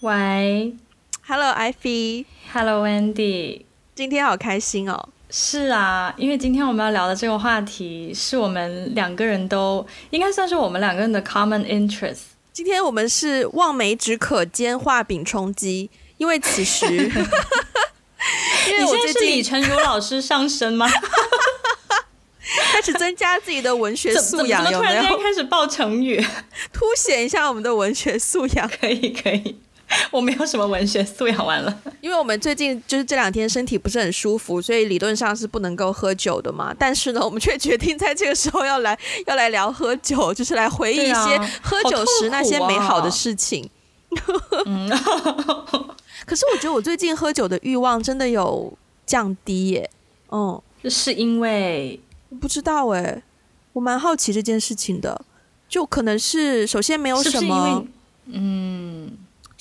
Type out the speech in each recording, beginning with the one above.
喂，Hello Ivy，Hello Wendy，今天好开心哦。是啊，因为今天我们要聊的这个话题是我们两个人都应该算是我们两个人的 common interest。今天我们是望梅止渴兼画饼充饥，因为此时，因为我最近李成儒老师上身吗？开始增加自己的文学素养，有没有？开始报成语，凸显一下我们的文学素养。可以，可以。我没有什么文学素养，完了。因为我们最近就是这两天身体不是很舒服，所以理论上是不能够喝酒的嘛。但是呢，我们却决定在这个时候要来 要来聊喝酒，就是来回忆一些喝酒时那些美好的事情。嗯，可是我觉得我最近喝酒的欲望真的有降低耶。嗯，是因为。不知道哎，我蛮好奇这件事情的，就可能是首先没有什么，嗯，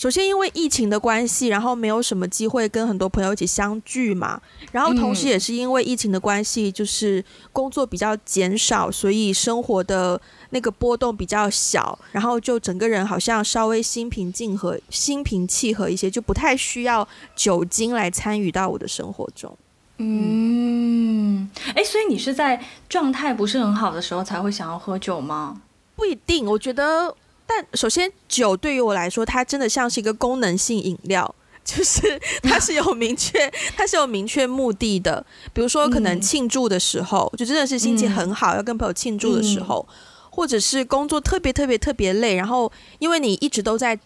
首先因为疫情的关系，然后没有什么机会跟很多朋友一起相聚嘛，然后同时也是因为疫情的关系，就是工作比较减少，所以生活的那个波动比较小，然后就整个人好像稍微心平静和、心平气和一些，就不太需要酒精来参与到我的生活中。嗯，哎，所以你是在状态不是很好的时候才会想要喝酒吗？不一定，我觉得，但首先酒对于我来说，它真的像是一个功能性饮料，就是它是有明确，它是有明确目的的。比如说，可能庆祝的时候，就真的是心情很好，要跟朋友庆祝的时候，或者是工作特别特别特别累，然后因为你一直都在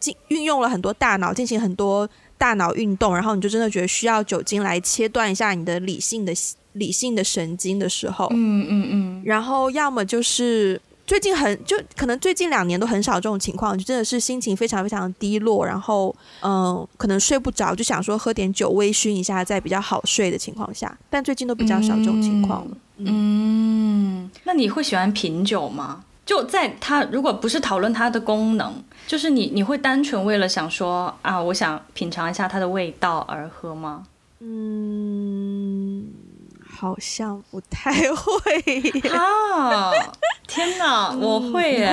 进运用了很多大脑，进行很多。大脑运动，然后你就真的觉得需要酒精来切断一下你的理性的理性的神经的时候，嗯嗯嗯，然后要么就是最近很就可能最近两年都很少这种情况，就真的是心情非常非常低落，然后嗯，可能睡不着，就想说喝点酒微醺一下，在比较好睡的情况下，但最近都比较少这种情况了。嗯，那你会喜欢品酒吗？就在它如果不是讨论它的功能。就是你，你会单纯为了想说啊，我想品尝一下它的味道而喝吗？嗯，好像不太会啊！天哪，我会耶！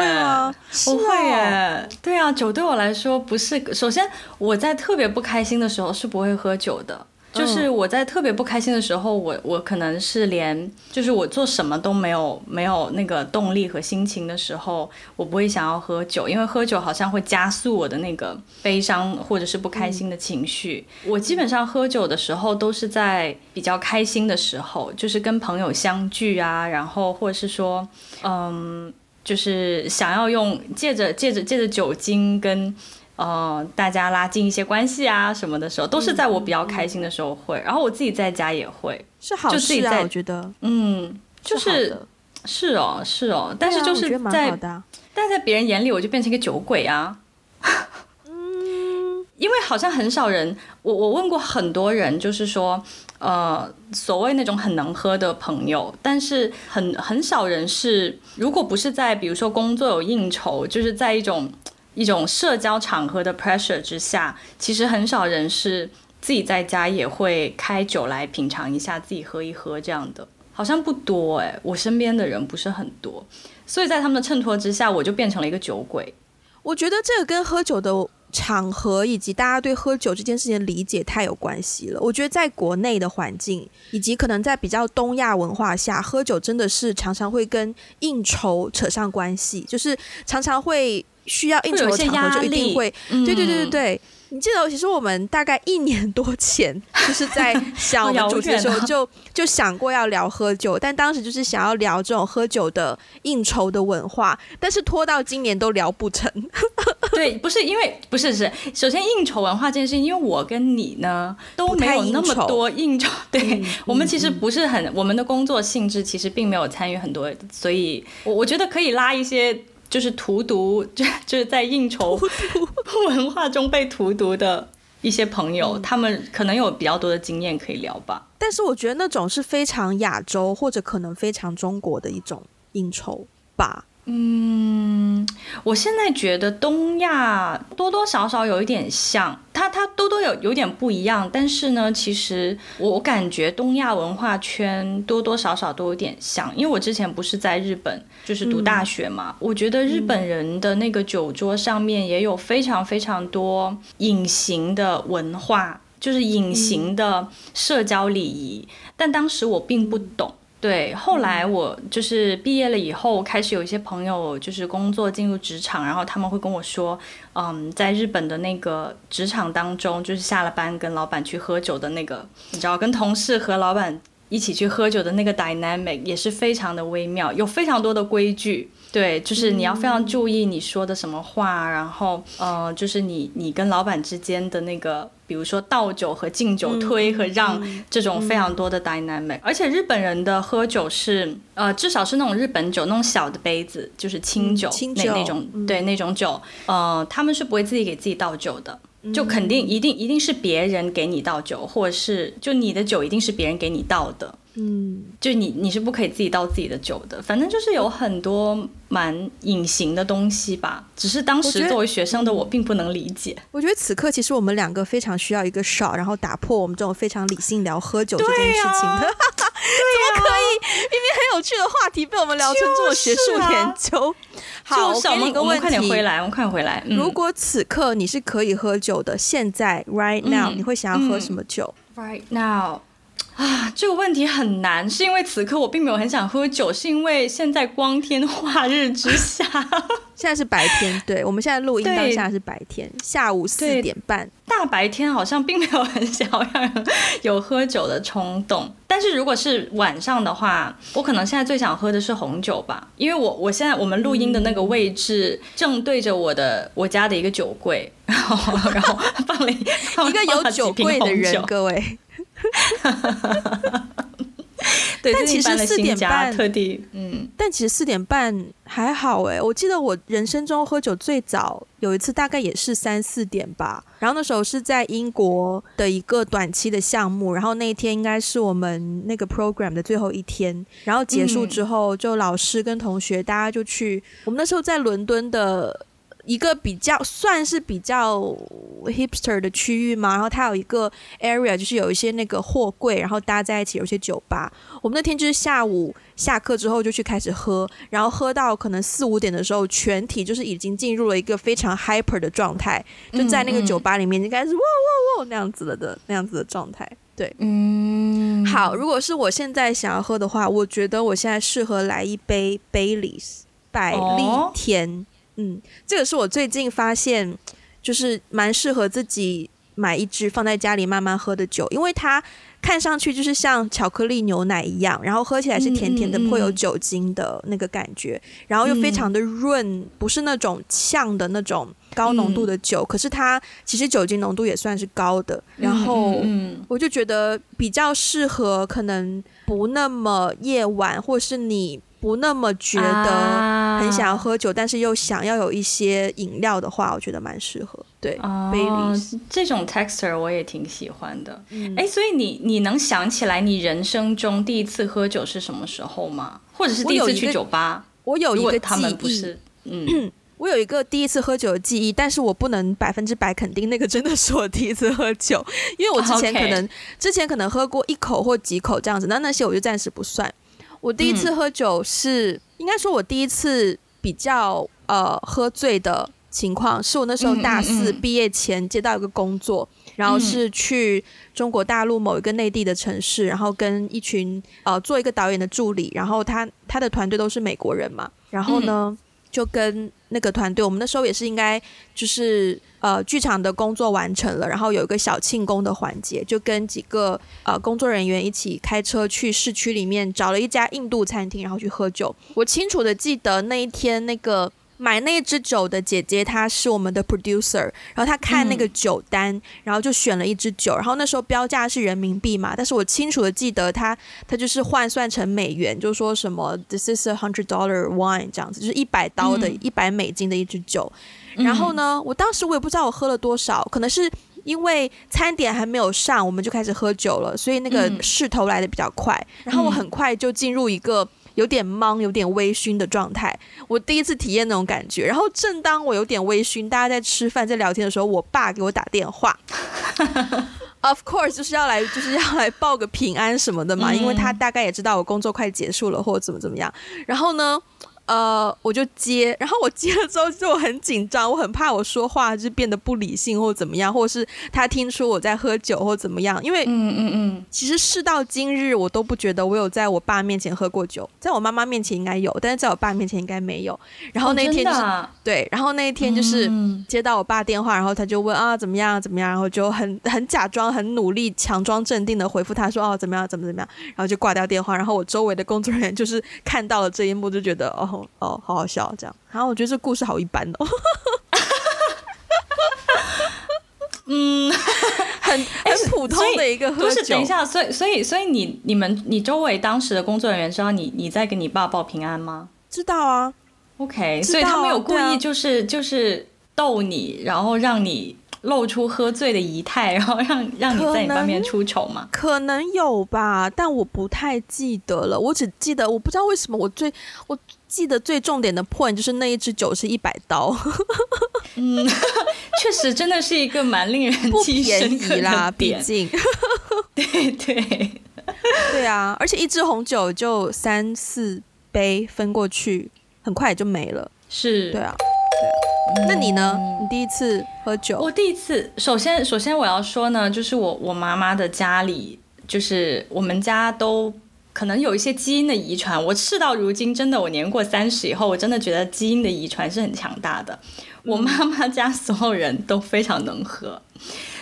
我会耶！对啊，酒对我来说不是。首先，我在特别不开心的时候是不会喝酒的。就是我在特别不开心的时候，我我可能是连就是我做什么都没有没有那个动力和心情的时候，我不会想要喝酒，因为喝酒好像会加速我的那个悲伤或者是不开心的情绪。我基本上喝酒的时候都是在比较开心的时候，就是跟朋友相聚啊，然后或者是说，嗯，就是想要用借着借着借着酒精跟。呃，大家拉近一些关系啊什么的时候，都是在我比较开心的时候会。然后我自己在家也会，是好事啊，我觉得。嗯，就是是哦，是哦，但是就是在，但在别人眼里，我就变成一个酒鬼啊。嗯，因为好像很少人，我我问过很多人，就是说，呃，所谓那种很能喝的朋友，但是很很少人是，如果不是在比如说工作有应酬，就是在一种。一种社交场合的 pressure 之下，其实很少人是自己在家也会开酒来品尝一下，自己喝一喝这样的，好像不多哎，我身边的人不是很多，所以在他们的衬托之下，我就变成了一个酒鬼。我觉得这个跟喝酒的场合以及大家对喝酒这件事情的理解太有关系了。我觉得在国内的环境，以及可能在比较东亚文化下，喝酒真的是常常会跟应酬扯上关系，就是常常会。需要应酬的场合就一定会，对对对对对。你记得，其实我们大概一年多前，就是在想我们主题的时候，就就想过要聊喝酒，但当时就是想要聊这种喝酒的应酬的文化，但是拖到今年都聊不成。对，不是因为不是是，首先应酬文化这件事情，因为我跟你呢都没有那么多应酬，对我们其实不是很，我们的工作性质其实并没有参与很多，所以我我觉得可以拉一些。就是荼毒，就就是在应酬 文化中被荼毒的一些朋友，他们可能有比较多的经验可以聊吧。但是我觉得那种是非常亚洲或者可能非常中国的一种应酬吧。嗯，我现在觉得东亚多多少少有一点像，它它多多有有点不一样，但是呢，其实我感觉东亚文化圈多多少少都有点像，因为我之前不是在日本就是读大学嘛，我觉得日本人的那个酒桌上面也有非常非常多隐形的文化，就是隐形的社交礼仪，但当时我并不懂。对，后来我就是毕业了以后，开始有一些朋友就是工作进入职场，然后他们会跟我说，嗯，在日本的那个职场当中，就是下了班跟老板去喝酒的那个，你知道，跟同事和老板一起去喝酒的那个 dynamic 也是非常的微妙，有非常多的规矩。对，就是你要非常注意你说的什么话，然后呃，就是你你跟老板之间的那个，比如说倒酒和敬酒、推和让这种非常多的 dynamic。而且日本人的喝酒是呃，至少是那种日本酒那种小的杯子，就是清酒那那种对那种酒，呃，他们是不会自己给自己倒酒的，就肯定一定一定是别人给你倒酒，或者是就你的酒一定是别人给你倒的。嗯，就你你是不可以自己倒自己的酒的，反正就是有很多蛮隐形的东西吧。只是当时作为学生的我并不能理解。我觉得此刻其实我们两个非常需要一个少，然后打破我们这种非常理性聊喝酒这件事情的。怎么可以？明明很有趣的话题被我们聊成这种学术研究。好，我给你一个问题，快点回来，我们快点回来。如果此刻你是可以喝酒的，现在 right now 你会想要喝什么酒？Right now。啊，这个问题很难，是因为此刻我并没有很想喝酒，是因为现在光天化日之下，现在是白天，对，我们现在录音当下是白天，下午四点半，大白天好像并没有很想要让人有喝酒的冲动，但是如果是晚上的话，我可能现在最想喝的是红酒吧，因为我我现在我们录音的那个位置正对着我的我家的一个酒柜，然后 然后放了一个有酒柜的人，各位。对，但其实四点半特地，嗯，但其实四点半还好哎。我记得我人生中喝酒最早有一次，大概也是三四点吧。然后那时候是在英国的一个短期的项目，然后那一天应该是我们那个 program 的最后一天。然后结束之后，就老师跟同学大家就去，我们那时候在伦敦的。一个比较算是比较 hipster 的区域嘛，然后它有一个 area，就是有一些那个货柜，然后搭在一起，有些酒吧。我们那天就是下午下课之后就去开始喝，然后喝到可能四五点的时候，全体就是已经进入了一个非常 hyper 的状态，就在那个酒吧里面就开始哇哇哇那样子了的那样子的状态。对，嗯，好，如果是我现在想要喝的话，我觉得我现在适合来一杯 Baileys 百利甜。嗯，这个是我最近发现，就是蛮适合自己买一支放在家里慢慢喝的酒，因为它看上去就是像巧克力牛奶一样，然后喝起来是甜甜的，会有酒精的那个感觉，然后又非常的润，不是那种呛的那种高浓度的酒，可是它其实酒精浓度也算是高的，然后我就觉得比较适合可能不那么夜晚，或是你。不那么觉得很想要喝酒，但是又想要有一些饮料的话，我觉得蛮适合。对，哦，这种 texture 我也挺喜欢的。哎，所以你你能想起来你人生中第一次喝酒是什么时候吗？或者是第一次去酒吧？我有一个他们不是，嗯，我有一个第一次喝酒的记忆，但是我不能百分之百肯定那个真的是我第一次喝酒，因为我之前可能 之前可能喝过一口或几口这样子，那那些我就暂时不算。我第一次喝酒是，应该说，我第一次比较呃喝醉的情况，是我那时候大四毕业前接到一个工作，然后是去中国大陆某一个内地的城市，然后跟一群呃做一个导演的助理，然后他他的团队都是美国人嘛，然后呢就跟那个团队，我们那时候也是应该就是。呃，剧场的工作完成了，然后有一个小庆功的环节，就跟几个呃工作人员一起开车去市区里面找了一家印度餐厅，然后去喝酒。我清楚的记得那一天那个。买那支酒的姐姐，她是我们的 producer，然后她看那个酒单，然后就选了一支酒，然后那时候标价是人民币嘛，但是我清楚的记得她，她就是换算成美元，就说什么 this is a hundred dollar wine 这样子，就是一百刀的一百美金的一支酒，然后呢，我当时我也不知道我喝了多少，可能是因为餐点还没有上，我们就开始喝酒了，所以那个势头来的比较快，然后我很快就进入一个。有点懵、有点微醺的状态。我第一次体验那种感觉。然后正当我有点微醺，大家在吃饭、在聊天的时候，我爸给我打电话。Of course，就是要来，就是要来报个平安什么的嘛，因为他大概也知道我工作快结束了，或者怎么怎么样。然后呢？呃，我就接，然后我接了之后就很紧张，我很怕我说话就变得不理性或怎么样，或者是他听出我在喝酒或怎么样。因为，嗯嗯嗯，其实事到今日，我都不觉得我有在我爸面前喝过酒，在我妈妈面前应该有，但是在我爸面前应该没有。然后那天就是对，然后那一天就是接到我爸电话，然后他就问啊怎么样怎么样，然后就很很假装很努力，强装镇定的回复他说哦怎么样怎么怎么样，然后就挂掉电话。然后我周围的工作人员就是看到了这一幕，就觉得哦。哦，好好笑，这样。然后我觉得这故事好一般哦。嗯，很很普通的一个喝酒。等一下，所以所以所以你你们你周围当时的工作人员知道你你在给你爸报平安吗？知道啊。OK，所以他们有故意就是就是逗你，然后让你。露出喝醉的仪态，然后让让你在你方面出丑吗？可能有吧，但我不太记得了。我只记得，我不知道为什么我最我记得最重点的 point 就是那一支酒是一百刀。嗯，确实真的是一个蛮令人不便宜啦，毕竟。对对对啊，而且一支红酒就三四杯分过去，很快也就没了。是，对啊。那你呢？你第一次喝酒？我第一次，首先，首先我要说呢，就是我我妈妈的家里，就是我们家都可能有一些基因的遗传。我事到如今，真的，我年过三十以后，我真的觉得基因的遗传是很强大的。我妈妈家所有人都非常能喝。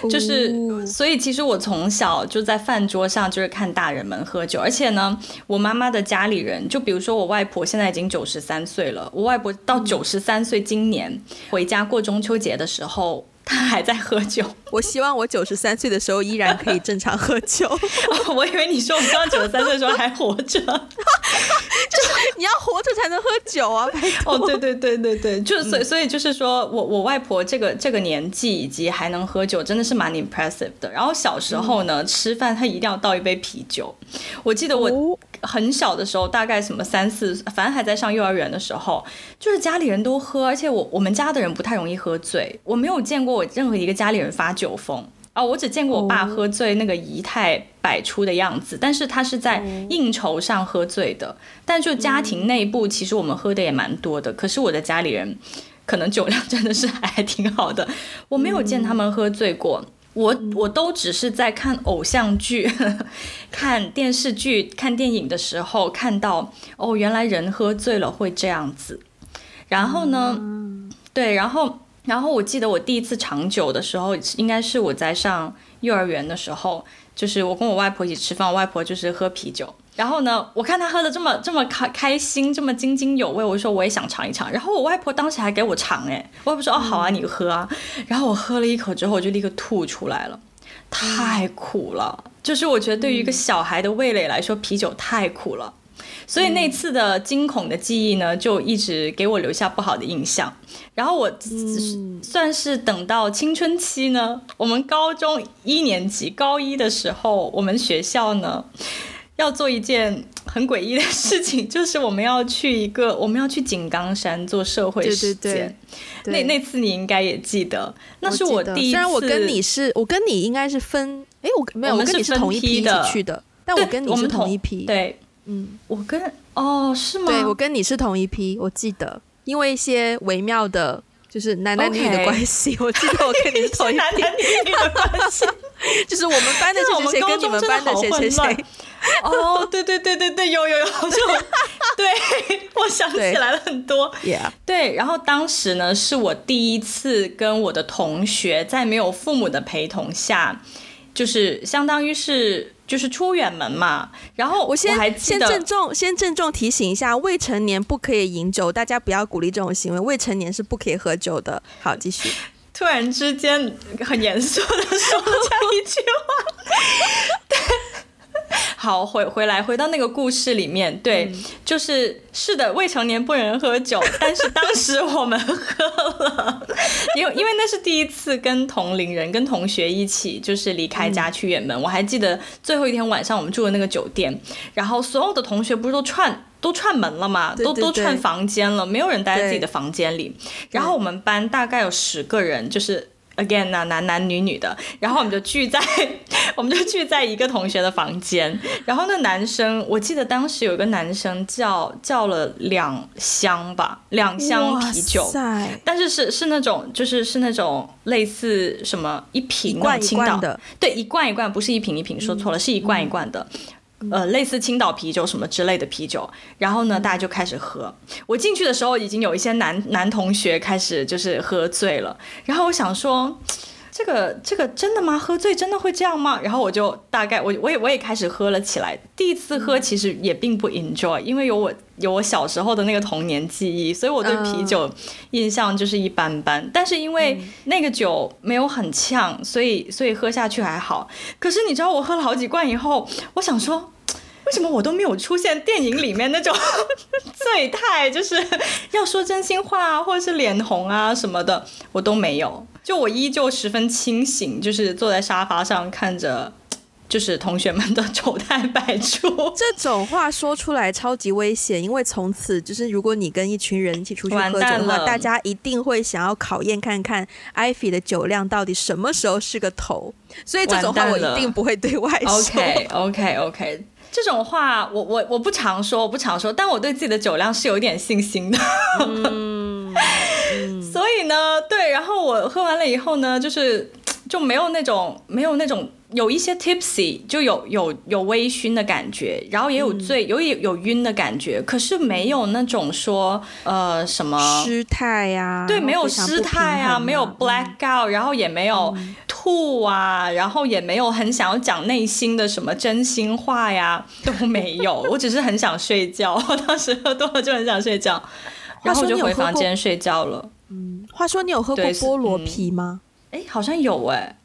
就是，所以其实我从小就在饭桌上就是看大人们喝酒，而且呢，我妈妈的家里人，就比如说我外婆现在已经九十三岁了，我外婆到九十三岁今年回家过中秋节的时候。他还在喝酒。我希望我九十三岁的时候依然可以正常喝酒。我以为你说我刚九十三岁的时候还活着，就是你要活着才能喝酒啊！哦，对对对对对，就是所以所以就是说我我外婆这个这个年纪以及还能喝酒，真的是蛮 impressive 的。然后小时候呢，吃饭她一定要倒一杯啤酒。我记得我。很小的时候，大概什么三四，反正还在上幼儿园的时候，就是家里人都喝，而且我我们家的人不太容易喝醉，我没有见过我任何一个家里人发酒疯啊，我只见过我爸喝醉那个仪态摆出的样子，但是他是在应酬上喝醉的，但就家庭内部，其实我们喝的也蛮多的，可是我的家里人可能酒量真的是还挺好的，我没有见他们喝醉过。我我都只是在看偶像剧、看电视剧、看电影的时候看到哦，原来人喝醉了会这样子。然后呢，对，然后然后我记得我第一次尝酒的时候，应该是我在上幼儿园的时候，就是我跟我外婆一起吃饭，我外婆就是喝啤酒。然后呢，我看他喝的这么这么开开心，这么津津有味，我说我也想尝一尝。然后我外婆当时还给我尝，哎，我外婆说哦好啊，你喝啊。然后我喝了一口之后，我就立刻吐出来了，太苦了。就是我觉得对于一个小孩的味蕾来说，啤酒太苦了。所以那次的惊恐的记忆呢，就一直给我留下不好的印象。然后我算是等到青春期呢，我们高中一年级高一的时候，我们学校呢。要做一件很诡异的事情，就是我们要去一个，我们要去井冈山做社会实践。那那次你应该也记得，那是我第一次。虽然我跟你是，我跟你应该是分，哎，我没有，我跟你是同一批的去的，但我跟你是同一批。对，嗯，我跟哦是吗？对，我跟你是同一批，我记得，因为一些微妙的。就是男男女女的关系，我记得我跟你是同一 男男女女的关系，就是我们班的 谁谁谁跟你们班的谁谁谁。哦，对对对对对，有有有，就对我想起来了很多。对，然后当时呢，是我第一次跟我的同学在没有父母的陪同下，就是相当于是。就是出远门嘛，然后我先先郑重先郑重提醒一下，未成年不可以饮酒，大家不要鼓励这种行为，未成年是不可以喝酒的。好，继续。突然之间很严肃的说了这样一句话，对。好，回回来，回到那个故事里面，对，就是是的，未成年不能喝酒，但是当时我们喝了，因为因为那是第一次跟同龄人、跟同学一起，就是离开家去远门。我还记得最后一天晚上，我们住的那个酒店，然后所有的同学不是都串。都串门了嘛，都都串房间了，没有人待在自己的房间里。然后我们班大概有十个人，就是 again 啊，男男女女的。然后我们就聚在，我们就聚在一个同学的房间。然后那男生，我记得当时有一个男生叫叫了两箱吧，两箱啤酒，但是是是那种就是是那种类似什么一瓶罐一罐的，对，一罐一罐，不是一瓶一瓶，说错了，是一罐一罐的。呃，类似青岛啤酒什么之类的啤酒，然后呢，大家就开始喝。我进去的时候，已经有一些男男同学开始就是喝醉了。然后我想说。这个这个真的吗？喝醉真的会这样吗？然后我就大概我我也我也开始喝了起来。第一次喝其实也并不 enjoy，因为有我有我小时候的那个童年记忆，所以我对啤酒印象就是一般般。但是因为那个酒没有很呛，所以所以喝下去还好。可是你知道我喝了好几罐以后，我想说，为什么我都没有出现电影里面那种 醉态，就是要说真心话啊或者是脸红啊什么的，我都没有。就我依旧十分清醒，就是坐在沙发上看着，就是同学们的丑态百出。这种话说出来超级危险，因为从此就是如果你跟一群人一起出去喝酒的话，大家一定会想要考验看看艾菲的酒量到底什么时候是个头。所以这种话我一定不会对外说。OK OK OK，这种话我我我不常说，我不常说，但我对自己的酒量是有一点信心的。所以呢，对，然后我喝完了以后呢，就是就没有那种没有那种有一些 tipsy，就有有有微醺的感觉，然后也有醉，有有有晕的感觉，可是没有那种说呃什么失态呀，对，没有失态啊，没有 black out，然后也没有吐啊，然后也没有很想要讲内心的什么真心话呀，都没有，我只是很想睡觉，我 当时喝多了就很想睡觉。然后就回房间睡觉了。嗯，话说你有喝过菠萝啤吗？哎，好像有哎。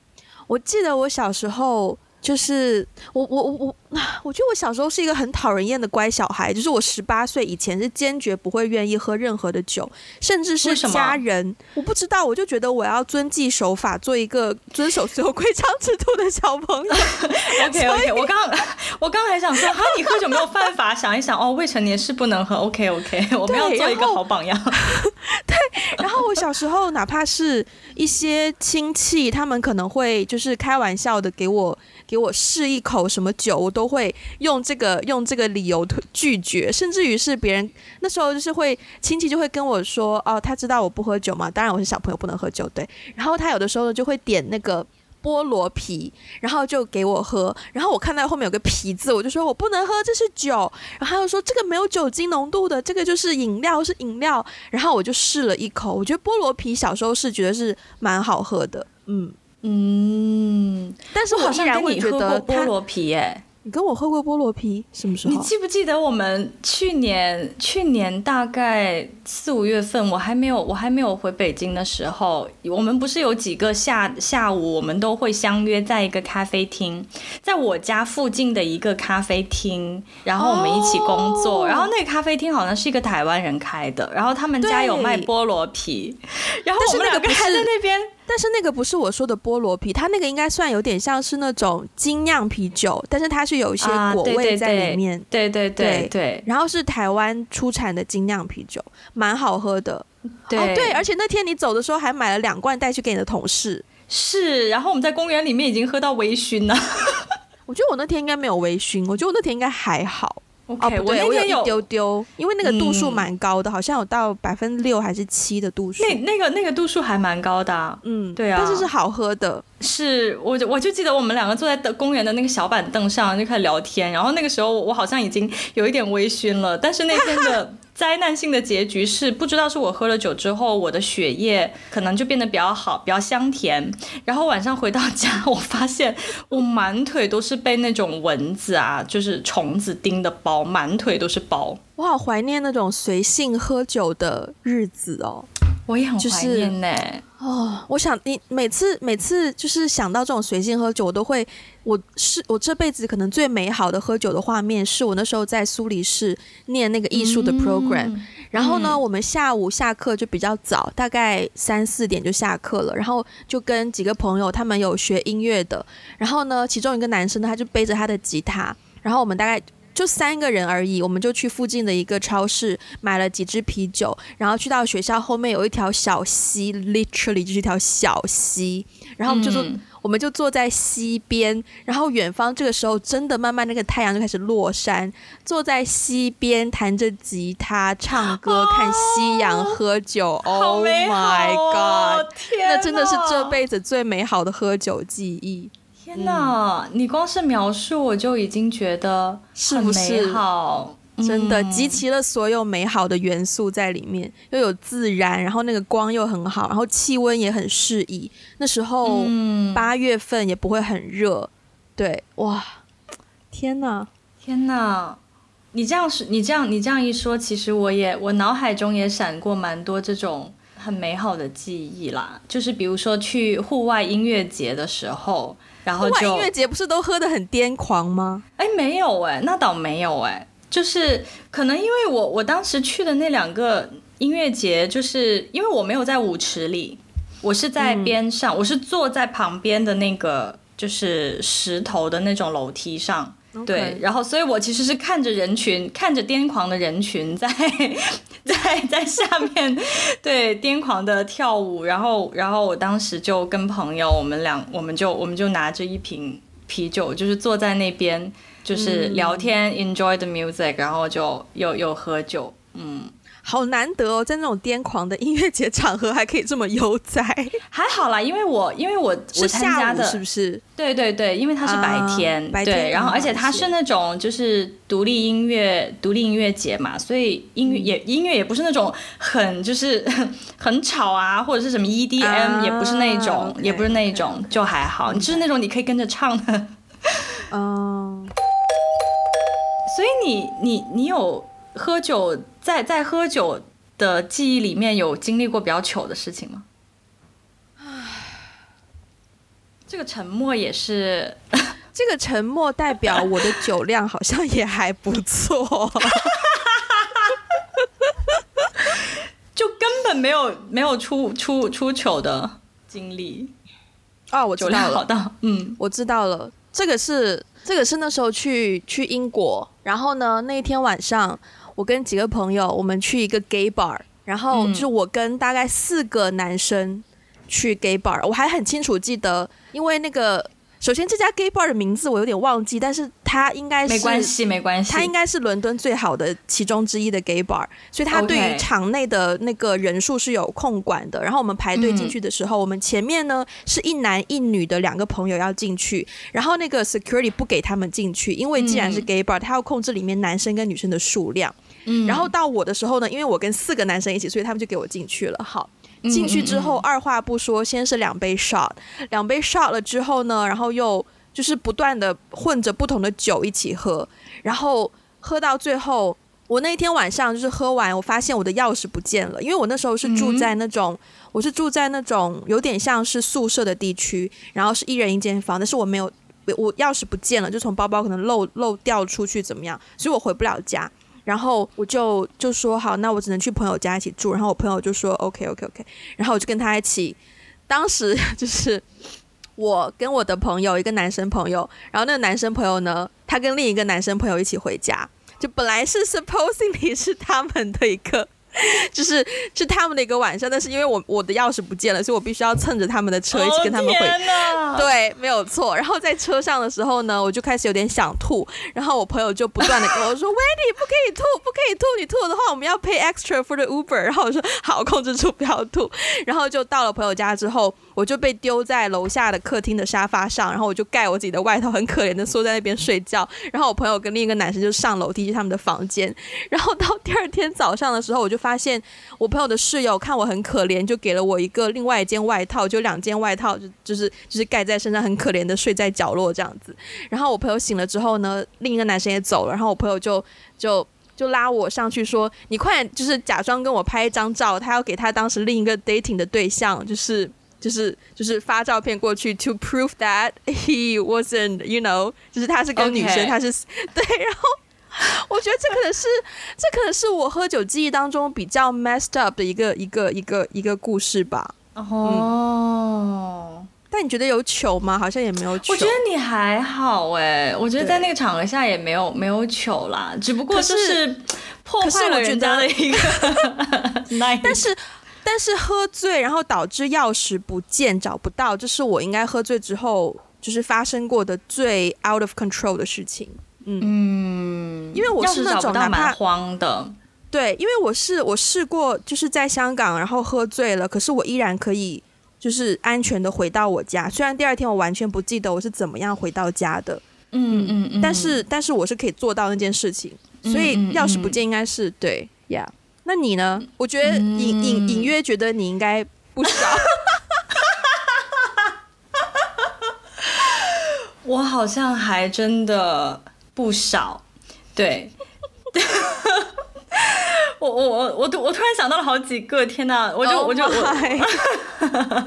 我记得我小时候。就是我我我我，我觉得我小时候是一个很讨人厌的乖小孩。就是我十八岁以前是坚决不会愿意喝任何的酒，甚至是家人。我不知道，我就觉得我要遵纪守法，做一个遵守所有规章制度的小朋友。OK OK，我刚我刚还想说，哈，你喝酒没有犯法？想一想，哦，未成年是不能喝。OK OK，我们要做一个好榜样。对，然后我小时候，哪怕是一些亲戚，他们可能会就是开玩笑的给我。给我试一口什么酒，我都会用这个用这个理由拒绝，甚至于是别人那时候就是会亲戚就会跟我说，哦，他知道我不喝酒嘛，当然我是小朋友不能喝酒，对。然后他有的时候呢就会点那个菠萝啤，然后就给我喝，然后我看到后面有个啤字，我就说我不能喝，这是酒。然后他又说这个没有酒精浓度的，这个就是饮料，是饮料。然后我就试了一口，我觉得菠萝啤小时候是觉得是蛮好喝的，嗯。嗯，但是我依然会觉得菠萝啤哎。你跟我喝过菠萝啤什么时候？你记不记得我们去年去年大概四五月份，我还没有我还没有回北京的时候，我们不是有几个下下午，我们都会相约在一个咖啡厅，在我家附近的一个咖啡厅，然后我们一起工作。然后那个咖啡厅好像是一个台湾人开的，然后他们家有卖菠萝啤，然后我们两个还在那边。但是那个不是我说的菠萝啤，它那个应该算有点像是那种精酿啤酒，但是它是有一些果味在里面。对对对对。然后是台湾出产的精酿啤酒，蛮好喝的。对对，而且那天你走的时候还买了两罐带去给你的同事。是，然后我们在公园里面已经喝到微醺了。我觉得我那天应该没有微醺，我觉得我那天应该还好。哦，我那天有一丢丢，因为那个度数蛮高的，好像有到百分之六还是七的度数。那那个那个度数还蛮高的，嗯，对啊，但是是好喝的。是，我就我就记得我们两个坐在公园的那个小板凳上就开始聊天，然后那个时候我好像已经有一点微醺了，但是那天的。灾难性的结局是，不知道是我喝了酒之后，我的血液可能就变得比较好，比较香甜。然后晚上回到家，我发现我满腿都是被那种蚊子啊，就是虫子叮的包，满腿都是包。我好怀念那种随性喝酒的日子哦。我也很怀念呢。哦，我想你每次每次就是想到这种随性喝酒，我都会，我是我这辈子可能最美好的喝酒的画面，是我那时候在苏黎世念那个艺术的 program，然后呢，我们下午下课就比较早，大概三四点就下课了，然后就跟几个朋友，他们有学音乐的，然后呢，其中一个男生呢，他就背着他的吉他，然后我们大概。就三个人而已，我们就去附近的一个超市买了几支啤酒，然后去到学校后面有一条小溪，literally 就是一条小溪，然后我们就说。我们就坐在溪边，然后远方这个时候真的慢慢那个太阳就开始落山，坐在溪边弹着吉他唱歌 看夕阳喝酒，Oh my god！那真的是这辈子最美好的喝酒记忆。天哪，你光是描述我就已经觉得很美好。真的集齐了所有美好的元素在里面，又有自然，然后那个光又很好，然后气温也很适宜。那时候八月份也不会很热，对，哇，天哪，天哪！你这样是，你这样，你这样一说，其实我也我脑海中也闪过蛮多这种很美好的记忆啦。就是比如说去户外音乐节的时候，然后就音乐节不是都喝的很癫狂吗？哎，没有哎，那倒没有哎。就是可能因为我我当时去的那两个音乐节，就是因为我没有在舞池里，我是在边上，我是坐在旁边的那个就是石头的那种楼梯上，对，然后所以我其实是看着人群，看着癫狂的人群在 在在下面对癫狂的跳舞，然后然后我当时就跟朋友，我们两我们就我们就拿着一瓶啤酒，就是坐在那边。就是聊天，enjoy the music，然后就又又喝酒，嗯，好难得哦，在那种癫狂的音乐节场合还可以这么悠哉。还好啦，因为我因为我我参加的是不是？对对对，因为它是白天，白天，然后而且它是那种就是独立音乐独立音乐节嘛，所以音乐也音乐也不是那种很就是 很吵啊，或者是什么 EDM，也不是那种，也不是那种，就还好，你就是那种你可以跟着唱的，嗯。所以你你你有喝酒，在在喝酒的记忆里面有经历过比较糗的事情吗？这个沉默也是，这个沉默代表我的酒量好像也还不错，就根本没有没有出出出糗的经历啊！我知道了，嗯，我知道了，这个是。这个是那时候去去英国，然后呢，那一天晚上，我跟几个朋友，我们去一个 gay bar，然后就是我跟大概四个男生去 gay bar，我还很清楚记得，因为那个。首先，这家 gay bar 的名字我有点忘记，但是它应该是没关系，没关系，它应该是伦敦最好的其中之一的 gay bar，所以它对于场内的那个人数是有控管的。然后我们排队进去的时候，我们前面呢是一男一女的两个朋友要进去，然后那个 security 不给他们进去，因为既然是 gay bar，他要控制里面男生跟女生的数量。嗯，然后到我的时候呢，因为我跟四个男生一起，所以他们就给我进去了。好。进去之后，二话不说，先是两杯 shot，两杯 shot 了之后呢，然后又就是不断的混着不同的酒一起喝，然后喝到最后，我那天晚上就是喝完，我发现我的钥匙不见了，因为我那时候是住在那种，我是住在那种有点像是宿舍的地区，然后是一人一间房，但是我没有，我钥匙不见了，就从包包可能漏漏掉出去怎么样，所以我回不了家。然后我就就说好，那我只能去朋友家一起住。然后我朋友就说 OK OK OK。然后我就跟他一起，当时 就是我跟我的朋友一个男生朋友，然后那个男生朋友呢，他跟另一个男生朋友一起回家。就本来是 supposedly 是他们的一个。就是是他们的一个晚上，但是因为我我的钥匙不见了，所以我必须要蹭着他们的车一起跟他们回。对，没有错。然后在车上的时候呢，我就开始有点想吐，然后我朋友就不断的跟我说：“Wendy，不可以吐，不可以吐，你吐的话我们要 pay extra for the Uber。”然后我说：“好，控制住不要吐。”然后就到了朋友家之后，我就被丢在楼下的客厅的沙发上，然后我就盖我自己的外套，很可怜的缩在那边睡觉。然后我朋友跟另一个男生就上楼梯去他们的房间。然后到第二天早上的时候，我就。发现我朋友的室友看我很可怜，就给了我一个另外一件外套，就两件外套，就就是就是盖在身上，很可怜的睡在角落这样子。然后我朋友醒了之后呢，另一个男生也走了，然后我朋友就就就拉我上去说：“你快点，就是假装跟我拍一张照，他要给他当时另一个 dating 的对象，就是就是就是发照片过去，to prove that he wasn't，you know，就是他是跟女生，他是对，然后。” 我觉得这可能是，这可能是我喝酒记忆当中比较 messed up 的一个一个一个一个故事吧。哦，大但你觉得有糗吗？好像也没有糗。我觉得你还好哎，我觉得在那个场合下也没有没有糗啦，只不过就是破坏了人家的一个。但是但是喝醉然后导致钥匙不见找不到，这是我应该喝醉之后就是发生过的最 out of control 的事情。嗯，因为我是那种哪怕慌的。对，因为我是我试过，就是在香港，然后喝醉了，可是我依然可以就是安全的回到我家。虽然第二天我完全不记得我是怎么样回到家的，嗯嗯嗯，但是但是我是可以做到那件事情。所以钥匙不见应该是对呀。那你呢？我觉得隐隐隐约觉得你应该不少。我好像还真的不少，对。我我我我我突然想到了好几个，天哪！我就我就我，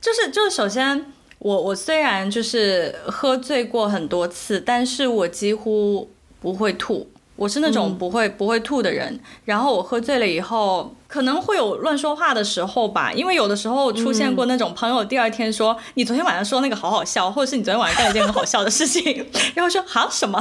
就是就是首先，我我虽然就是喝醉过很多次，但是我几乎不会吐。我是那种不会不会吐的人，然后我喝醉了以后可能会有乱说话的时候吧，因为有的时候出现过那种朋友第二天说你昨天晚上说那个好好笑，或者是你昨天晚上干了一件很好笑的事情，然后说好什么？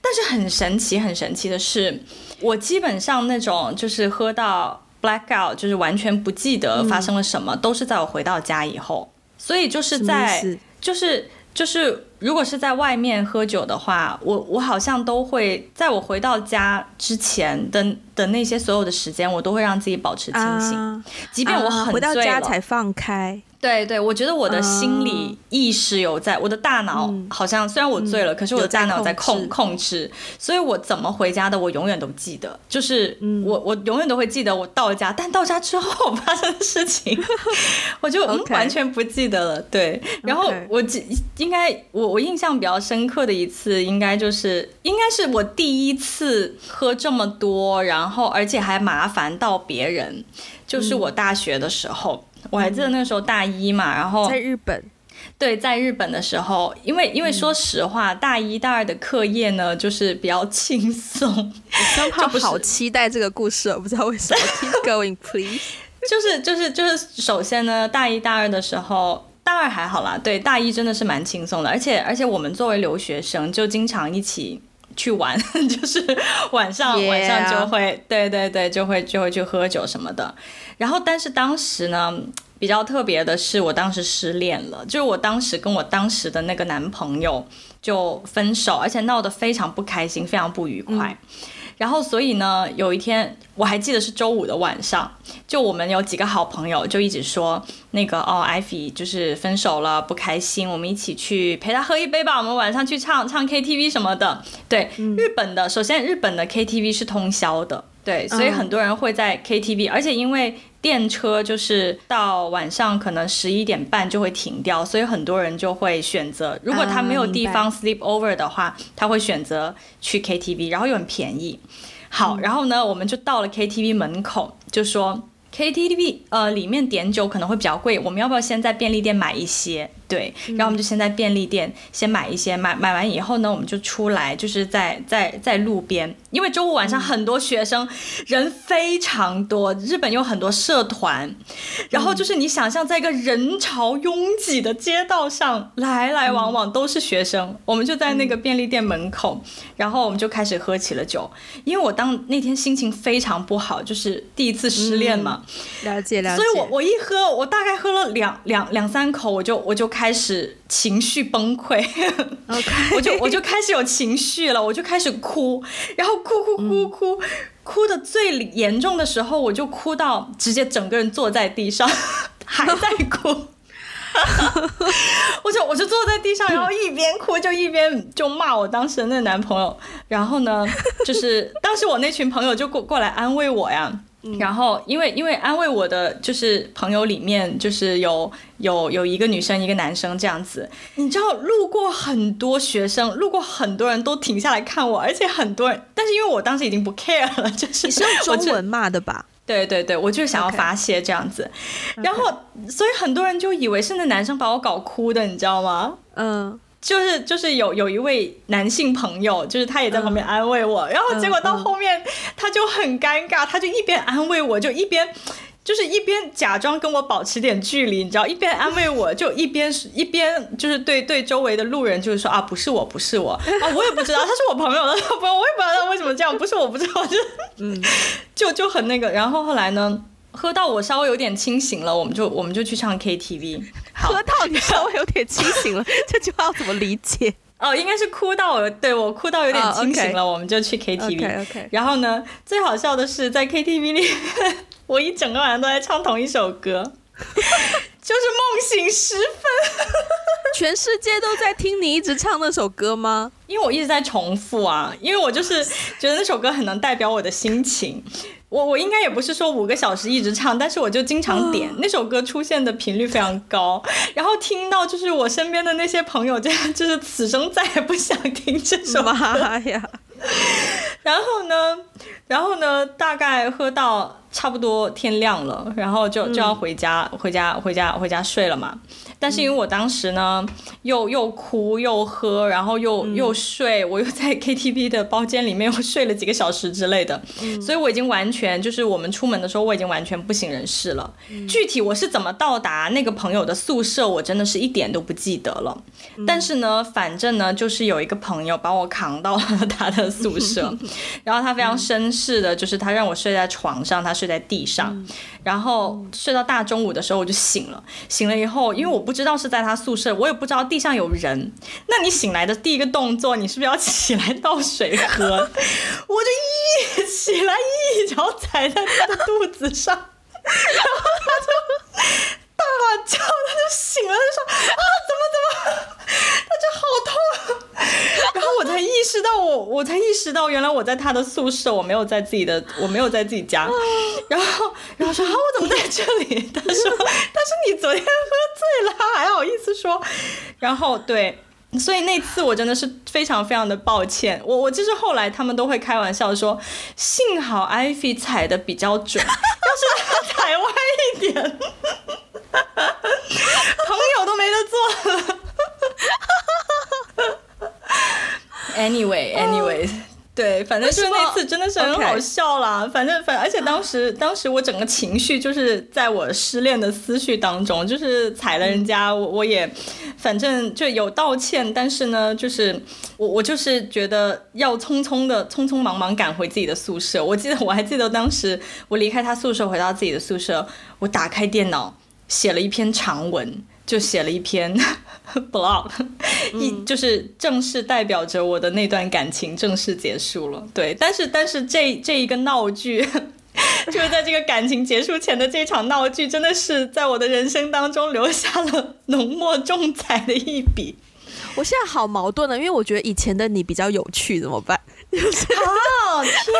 但是很神奇很神奇的是，我基本上那种就是喝到 black out，就是完全不记得发生了什么，都是在我回到家以后，所以就是在就是就是。如果是在外面喝酒的话，我我好像都会在我回到家之前的的那些所有的时间，我都会让自己保持清醒，即便我很回到家才放开。对对，我觉得我的心理意识有在，我的大脑好像虽然我醉了，可是我的大脑在控控制，所以我怎么回家的，我永远都记得，就是我我永远都会记得我到了家，但到家之后发生的事情，我就完全不记得了。对，然后我记应该我我印象比较深刻的一次，应该就是应该是我第一次喝这么多，然后而且还麻烦到别人，就是我大学的时候。我还记得那个时候大一嘛，然后在日本，对，在日本的时候，因为因为说实话，大一大二的课业呢，就是比较轻松。我 好期待这个故事，我不知道为什么。Keep going, please。就是就是就是，首先呢，大一大二的时候，大二还好啦，对，大一真的是蛮轻松的，而且而且我们作为留学生，就经常一起去玩，就是晚上晚上就会，对对对，就会就会去喝酒什么的。然后，但是当时呢，比较特别的是，我当时失恋了，就是我当时跟我当时的那个男朋友就分手，而且闹得非常不开心，非常不愉快。然后，所以呢，有一天我还记得是周五的晚上，就我们有几个好朋友就一直说那个哦，艾菲就是分手了，不开心，我们一起去陪他喝一杯吧，我们晚上去唱唱 KTV 什么的。对，日本的，首先日本的 KTV 是通宵的，对，所以很多人会在 KTV，而且因为。电车就是到晚上可能十一点半就会停掉，所以很多人就会选择，如果他没有地方 sleep over 的话，他会选择去 KTV，然后又很便宜。好，然后呢，我们就到了 KTV 门口，就说。KTV 呃，里面点酒可能会比较贵，我们要不要先在便利店买一些？对，然后我们就先在便利店先买一些，买买完以后呢，我们就出来，就是在在在路边，因为周五晚上很多学生，人非常多，日本有很多社团，然后就是你想象在一个人潮拥挤的街道上，来来往往都是学生，我们就在那个便利店门口，然后我们就开始喝起了酒，因为我当那天心情非常不好，就是第一次失恋嘛。了解了解，所以我我一喝，我大概喝了两两两三口，我就我就开始情绪崩溃，我就我就开始有情绪了，我就开始哭，然后哭哭哭哭，哭的最严重的时候，我就哭到直接整个人坐在地上，还在哭，我就我就坐在地上，然后一边哭就一边就骂我当时的那男朋友，然后呢，就是当时我那群朋友就过过来安慰我呀。然后，因为因为安慰我的就是朋友里面就是有有有一个女生一个男生这样子，你知道路过很多学生，路过很多人都停下来看我，而且很多人，但是因为我当时已经不 care 了，就是你是用 中文骂的吧？对对对，我就是想要发泄这样子，然后所以很多人就以为是那男生把我搞哭的，你知道吗？嗯。就是就是有有一位男性朋友，就是他也在旁边安慰我，然后结果到后面他就很尴尬，他就一边安慰我，就一边。就是一边假装跟我保持点距离，你知道，一边安慰我，就一边一边就是对对周围的路人就是说啊，不是我，不是我啊，我也不知道他是我朋友的 朋友，我也不知道他为什么这样，不是我不知道，就嗯，就就很那个。然后后来呢，喝到我稍微有点清醒了，我们就我们就去唱 KTV。喝到你稍微有点清醒了，这句话要怎么理解？哦，应该是哭到我，对我哭到有点清醒了，我们就去 KTV。然后呢，最好笑的是在 KTV 里，我一整个晚上都在唱同一首歌，就是梦醒时分。全世界都在听你一直唱那首歌吗？因为我一直在重复啊，因为我就是觉得那首歌很能代表我的心情。我我应该也不是说五个小时一直唱，但是我就经常点那首歌，出现的频率非常高。然后听到就是我身边的那些朋友，这样 就是此生再也不想听这首歌呀。然后呢，然后呢，大概喝到差不多天亮了，然后就就要回家，回家，回家，回家睡了嘛。但是因为我当时呢，又又哭又喝，然后又又睡，我又在 KTV 的包间里面又睡了几个小时之类的，所以我已经完全就是我们出门的时候我已经完全不省人事了。具体我是怎么到达那个朋友的宿舍，我真的是一点都不记得了。但是呢，反正呢，就是有一个朋友把我扛到了他的宿舍，然后他非常绅士的，就是他让我睡在床上，他睡在地上。然后睡到大中午的时候我就醒了，醒了以后，因为我不知道是在他宿舍，我也不知道地上有人。那你醒来的第一个动作，你是不是要起来倒水喝？我就一起来，一脚踩在他的肚子上，然后他就大叫，他就醒了，就说啊，怎么怎么，他就好痛。然后我才意识到，我我才意识到，原来我在他的宿舍，我没有在自己的，我没有在自己家。然后，然后说啊，我怎么在这里？他说，他说你昨天喝醉了，还好意思说。然后，对，所以那次我真的是非常非常的抱歉。我我就是后来他们都会开玩笑说，幸好艾菲踩的比较准，要是他踩歪一点，朋友都没得做了。Anyway，anyways 对，反正就是那次真的是很好笑啦。反正反，而且当时当时我整个情绪就是在我失恋的思绪当中，就是踩了人家，我我也反正就有道歉，但是呢，就是我我就是觉得要匆匆的匆匆忙忙赶回自己的宿舍。我记得我还记得当时我离开他宿舍回到自己的宿舍，我打开电脑写了一篇长文。就写了一篇 blog，一就是正式代表着我的那段感情正式结束了。对，但是但是这这一个闹剧，就是在这个感情结束前的这场闹剧，真的是在我的人生当中留下了浓墨重彩的一笔。我现在好矛盾呢，因为我觉得以前的你比较有趣，怎么办？啊！天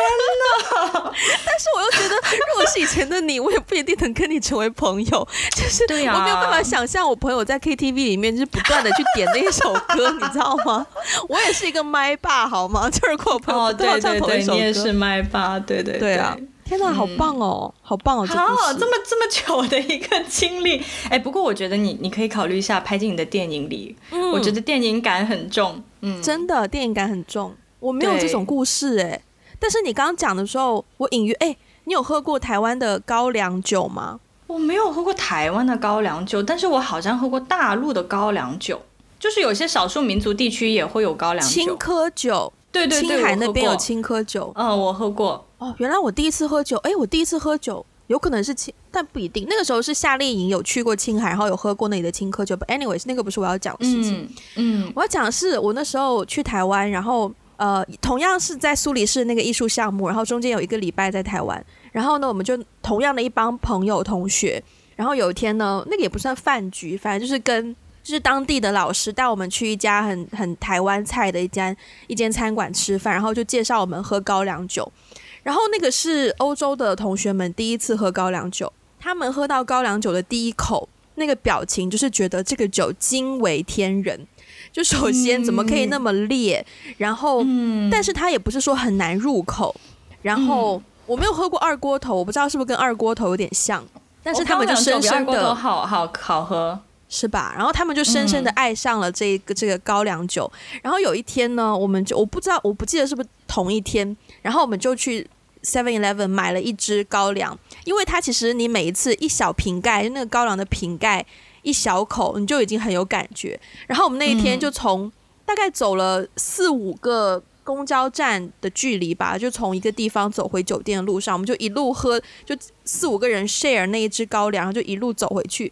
哪！但是我又觉得，如果是以前的你，我也不一定能跟你成为朋友。就是我没有办法想象我朋友在 KTV 里面就是不断的去点那一首歌，你知道吗？我也是一个麦霸，好吗？就是跟我朋友都要唱同一首歌。你也是麦霸，对对对啊！天哪，好棒哦，好棒哦！好，这么这么久的一个经历。哎，不过我觉得你你可以考虑一下拍进你的电影里。嗯，我觉得电影感很重。嗯，真的电影感很重。我没有这种故事哎，但是你刚刚讲的时候，我隐约哎，你有喝过台湾的高粱酒吗？我没有喝过台湾的高粱酒，但是我好像喝过大陆的高粱酒，就是有些少数民族地区也会有高粱酒。青稞酒，对对对，青海那边有青稞酒。嗯，我喝过。哦，原来我第一次喝酒，哎，我第一次喝酒有可能是青，但不一定。那个时候是夏令营，有去过青海，然后有喝过那里的青稞酒。But anyways，那个不是我要讲的事情。嗯，我要讲的是我那时候去台湾，然后。呃，同样是在苏黎世那个艺术项目，然后中间有一个礼拜在台湾，然后呢，我们就同样的一帮朋友同学，然后有一天呢，那个也不算饭局，反正就是跟就是当地的老师带我们去一家很很台湾菜的一间一间餐馆吃饭，然后就介绍我们喝高粱酒，然后那个是欧洲的同学们第一次喝高粱酒，他们喝到高粱酒的第一口，那个表情就是觉得这个酒惊为天人。就首先怎么可以那么烈，然后，但是它也不是说很难入口。然后我没有喝过二锅头，我不知道是不是跟二锅头有点像。但是他们就深深的好好好喝，是吧？然后他们就深深的爱上了这个这个高粱酒。然后有一天呢，我们就我不知道我不记得是不是同一天，然后我们就去 Seven Eleven 买了一支高粱，因为它其实你每一次一小瓶盖，那个高粱的瓶盖一小口，你就已经很有感觉。然后我们那一天就从大概走了四五个公交站的距离吧，就从一个地方走回酒店的路上，我们就一路喝，就四五个人 share 那一支高粱，然后就一路走回去。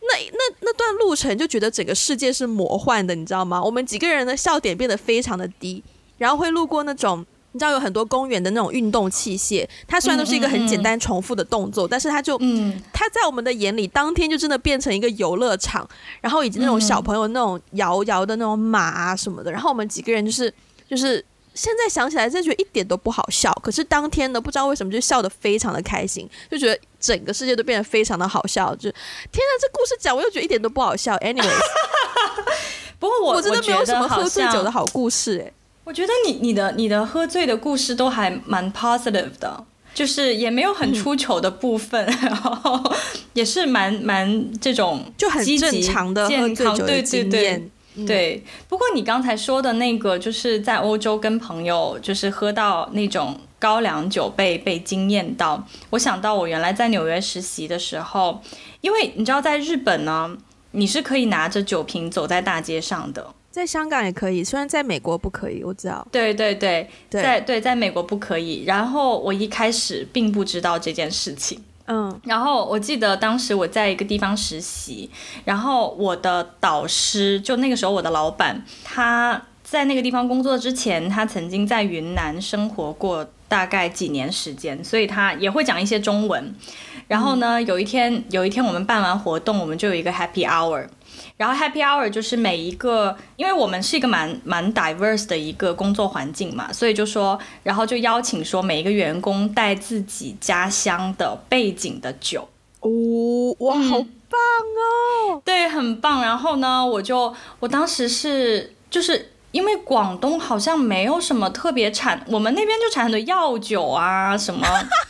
那那那段路程就觉得整个世界是魔幻的，你知道吗？我们几个人的笑点变得非常的低，然后会路过那种你知道有很多公园的那种运动器械，它虽然都是一个很简单重复的动作，但是它就嗯，它在我们的眼里当天就真的变成一个游乐场，然后以及那种小朋友那种摇摇的那种马啊什么的，然后我们几个人就是就是。现在想起来，真觉得一点都不好笑。可是当天呢，不知道为什么就笑得非常的开心，就觉得整个世界都变得非常的好笑。就天哪，这故事讲我又觉得一点都不好笑。，anyways 不过我我真的没有什么喝醉酒的好故事。哎，我觉得你你的你的喝醉的故事都还蛮 positive 的，就是也没有很出糗的部分，然后也是蛮蛮这种就很正常的喝醉酒的经验。对，不过你刚才说的那个，就是在欧洲跟朋友就是喝到那种高粱酒被被惊艳到，我想到我原来在纽约实习的时候，因为你知道在日本呢，你是可以拿着酒瓶走在大街上的，在香港也可以，虽然在美国不可以，我知道。对对对，在对在美国不可以，然后我一开始并不知道这件事情。嗯，然后我记得当时我在一个地方实习，然后我的导师就那个时候我的老板，他在那个地方工作之前，他曾经在云南生活过大概几年时间，所以他也会讲一些中文。然后呢，有一天有一天我们办完活动，我们就有一个 happy hour。然后 Happy Hour 就是每一个，因为我们是一个蛮蛮 diverse 的一个工作环境嘛，所以就说，然后就邀请说每一个员工带自己家乡的背景的酒。哦，哇，好棒哦！对，很棒。然后呢，我就我当时是就是因为广东好像没有什么特别产，我们那边就产很多药酒啊，什么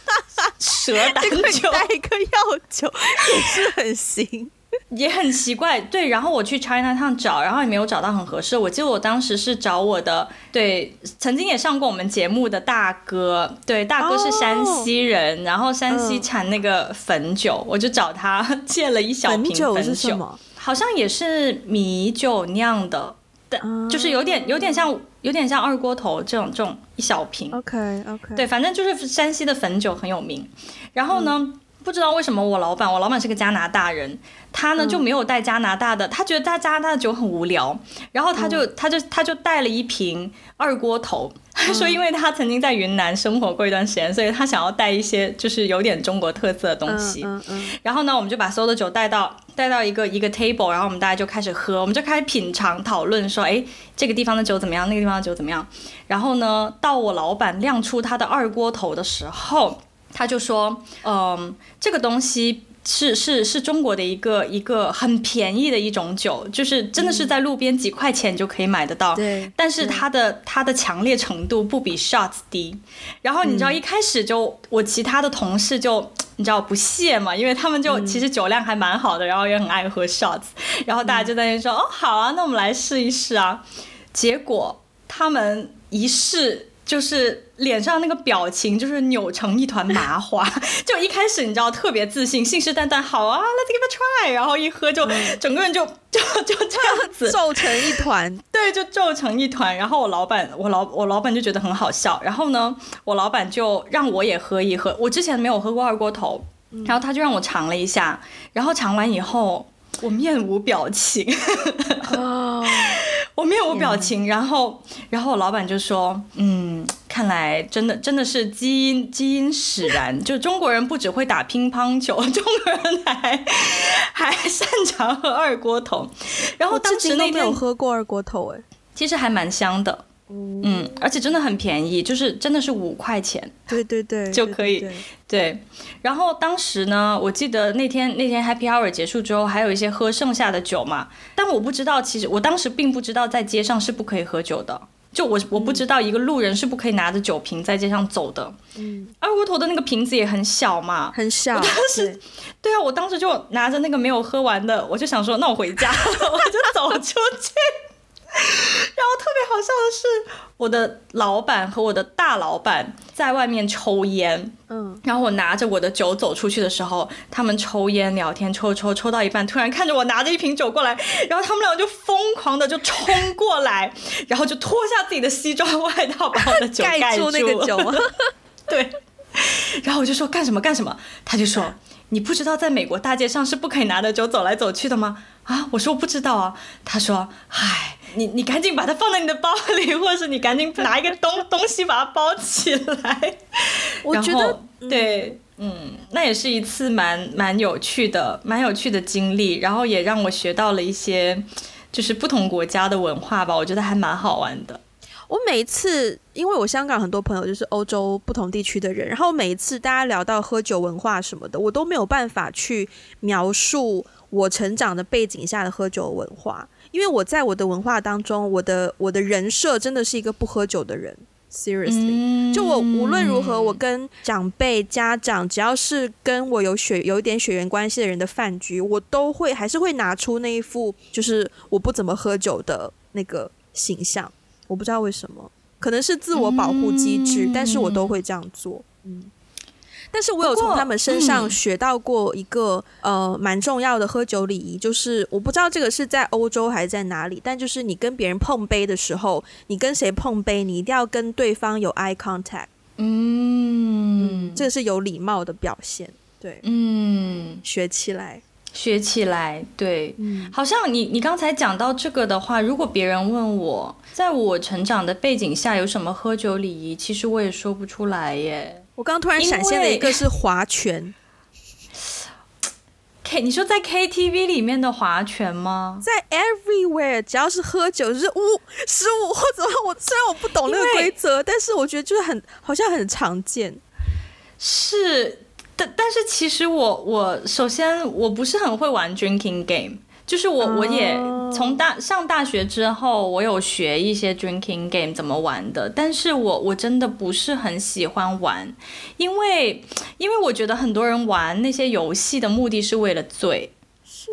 蛇胆酒，带一个药酒也是很行。也很奇怪，对。然后我去 China Town 找，然后也没有找到很合适。我记得我当时是找我的，对，曾经也上过我们节目的大哥，对，大哥是山西人，然后山西产那个汾酒，我就找他借了一小瓶汾酒，好像也是米酒酿的，但就是有点有点像有点像二锅头这种这种一小瓶。OK OK，对，反正就是山西的汾酒很有名。然后呢？不知道为什么我老板，我老板是个加拿大人，他呢就没有带加拿大的，他觉得带加拿大的酒很无聊，然后他就他就他就带了一瓶二锅头，他 说因为他曾经在云南生活过一段时间，所以他想要带一些就是有点中国特色的东西。然后呢，我们就把所有的酒带到带到一个一个 table，然后我们大家就开始喝，我们就开始品尝讨论说，哎，这个地方的酒怎么样，那个地方的酒怎么样。然后呢，到我老板亮出他的二锅头的时候。他就说，嗯，这个东西是是是中国的一个一个很便宜的一种酒，就是真的是在路边几块钱就可以买得到。对，但是它的它的强烈程度不比 shots 低。然后你知道一开始就我其他的同事就你知道不屑嘛，因为他们就其实酒量还蛮好的，然后也很爱喝 shots，然后大家就在那说，哦，好啊，那我们来试一试啊。结果他们一试。就是脸上那个表情，就是扭成一团麻花。就一开始你知道特别自信，信誓旦旦，好啊，Let's give a try。然后一喝就整个人就 就就这样子 皱成一团，对，就皱成一团。然后我老板，我老我老板就觉得很好笑。然后呢，我老板就让我也喝一喝。我之前没有喝过二锅头，然后他就让我尝了一下。然后尝完以后，我面无表情。我面无表情，然后，然后我老板就说：“嗯，看来真的真的是基因基因使然，就中国人不只会打乒乓球，中国人还还擅长喝二锅头。”然后当时那天有喝过二锅头，哎，其实还蛮香的。嗯，而且真的很便宜，就是真的是五块钱，对对对，就可以。对，然后当时呢，我记得那天那天 Happy Hour 结束之后，还有一些喝剩下的酒嘛，但我不知道，其实我当时并不知道在街上是不可以喝酒的，就我我不知道一个路人是不可以拿着酒瓶在街上走的。嗯，二锅头的那个瓶子也很小嘛，很小。当时，对啊，我当时就拿着那个没有喝完的，我就想说，那我回家，我就走出去。然后特别好笑的是，我的老板和我的大老板在外面抽烟，嗯，然后我拿着我的酒走出去的时候，他们抽烟聊天，抽抽抽到一半，突然看着我拿着一瓶酒过来，然后他们两个就疯狂的就冲过来，然后就脱下自己的西装外套，把我的酒 盖住。那个酒，对，然后我就说干什么干什么，他就说你不知道在美国大街上是不可以拿着酒走来走去的吗？啊，我说我不知道啊，他说唉。你你赶紧把它放在你的包里，或者是你赶紧拿一个东东西把它包起来。我觉得对，嗯，那也是一次蛮蛮有趣的、蛮有趣的经历，然后也让我学到了一些就是不同国家的文化吧，我觉得还蛮好玩的。我每一次，因为我香港很多朋友就是欧洲不同地区的人，然后每一次大家聊到喝酒文化什么的，我都没有办法去描述我成长的背景下的喝酒文化。因为我在我的文化当中，我的我的人设真的是一个不喝酒的人。Seriously，就我无论如何，我跟长辈、家长，只要是跟我有血有一点血缘关系的人的饭局，我都会还是会拿出那一副就是我不怎么喝酒的那个形象。我不知道为什么，可能是自我保护机制，但是我都会这样做。嗯。但是我有从他们身上学到过一个呃蛮重要的喝酒礼仪，就是我不知道这个是在欧洲还是在哪里，但就是你跟别人碰杯的时候，你跟谁碰杯，你一定要跟对方有 eye contact，嗯，这个是有礼貌的表现，对，嗯，学起来，学起来，对，嗯，好像你你刚才讲到这个的话，如果别人问我在我成长的背景下有什么喝酒礼仪，其实我也说不出来耶。我刚刚突然闪现了一个是划拳，K，你说在 KTV 里面的划拳吗？在 Everywhere，只要是喝酒就是五十五或者我虽然我不懂那个规则，但是我觉得就是很好像很常见。是，但但是其实我我首先我不是很会玩 drinking game。就是我，我也从大上大学之后，我有学一些 drinking game 怎么玩的，但是我我真的不是很喜欢玩，因为因为我觉得很多人玩那些游戏的目的是为了醉，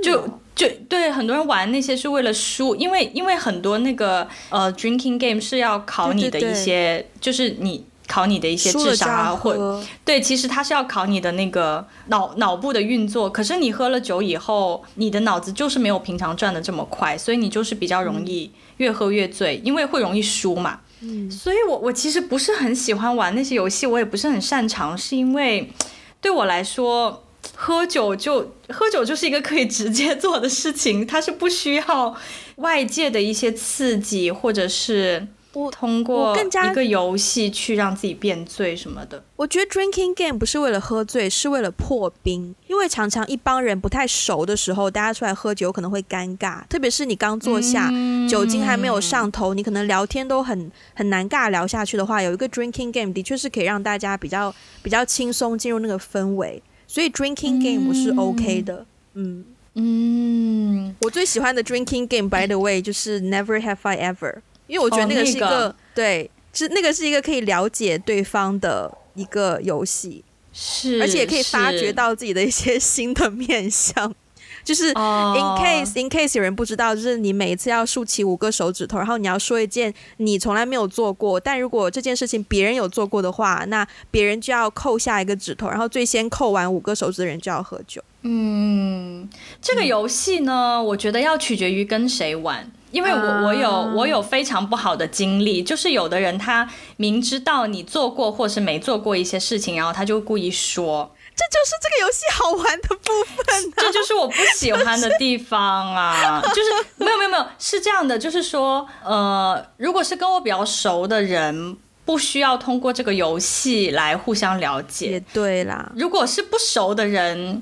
就就对很多人玩那些是为了输，因为因为很多那个呃 drinking game 是要考你的一些，就是你。考你的一些智商啊，或对，其实它是要考你的那个脑脑部的运作。可是你喝了酒以后，你的脑子就是没有平常转的这么快，所以你就是比较容易越喝越醉，因为会容易输嘛。嗯，所以我我其实不是很喜欢玩那些游戏，我也不是很擅长，是因为对我来说，喝酒就喝酒就是一个可以直接做的事情，它是不需要外界的一些刺激或者是。不通过一个游戏去让自己变醉什么的。我觉得 drinking game 不是为了喝醉，是为了破冰。因为常常一帮人不太熟的时候，大家出来喝酒可能会尴尬，特别是你刚坐下，酒精还没有上头，你可能聊天都很很难尬聊下去的话，有一个 drinking game 的确是可以让大家比较比较轻松进入那个氛围。所以 drinking game 是 OK 的。嗯嗯，我最喜欢的 drinking game by the way 就是 Never Have I Ever。因为我觉得那个是一个对，是那个是一个可以了解对方的一个游戏，是，而且也可以发掘到自己的一些 新的面相。就是 in case in case 有人不知道，就是你每一次要竖起五个手指头，然后你要说一件你从来没有做过，但如果这件事情别人有做过的话，那别人就要扣下一个指头，然后最先扣完五个手指的人就要喝酒。嗯，这个游戏呢，我觉得要取决于跟谁玩。因为我我有我有非常不好的经历，就是有的人他明知道你做过或是没做过一些事情，然后他就故意说，这就是这个游戏好玩的部分，这就是我不喜欢的地方啊！就是没有没有没有，是这样的，就是说，呃，如果是跟我比较熟的人，不需要通过这个游戏来互相了解，也对啦。如果是不熟的人。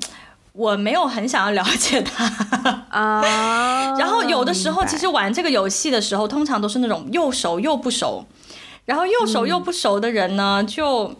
我没有很想要了解他。啊，然后有的时候其实玩这个游戏的时候，通常都是那种又熟又不熟，然后又熟又不熟的人呢，就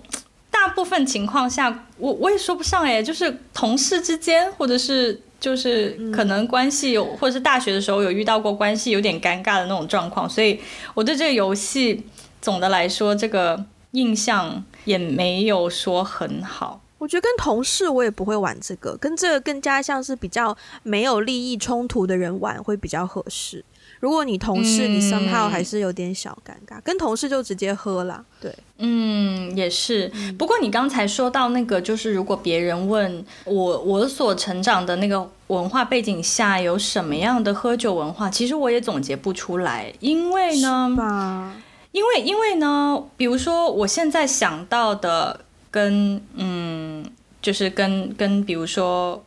大部分情况下，我我也说不上哎，就是同事之间，或者是就是可能关系有，或者是大学的时候有遇到过关系有点尴尬的那种状况，所以我对这个游戏总的来说这个印象也没有说很好。我觉得跟同事我也不会玩这个，跟这个更加像是比较没有利益冲突的人玩会比较合适。如果你同事，你 somehow 还是有点小尴尬，跟同事就直接喝了。对，嗯，也是。不过你刚才说到那个，就是如果别人问我，我所成长的那个文化背景下有什么样的喝酒文化，其实我也总结不出来，因为呢，因为因为呢，比如说我现在想到的，跟嗯，就是跟跟比如说。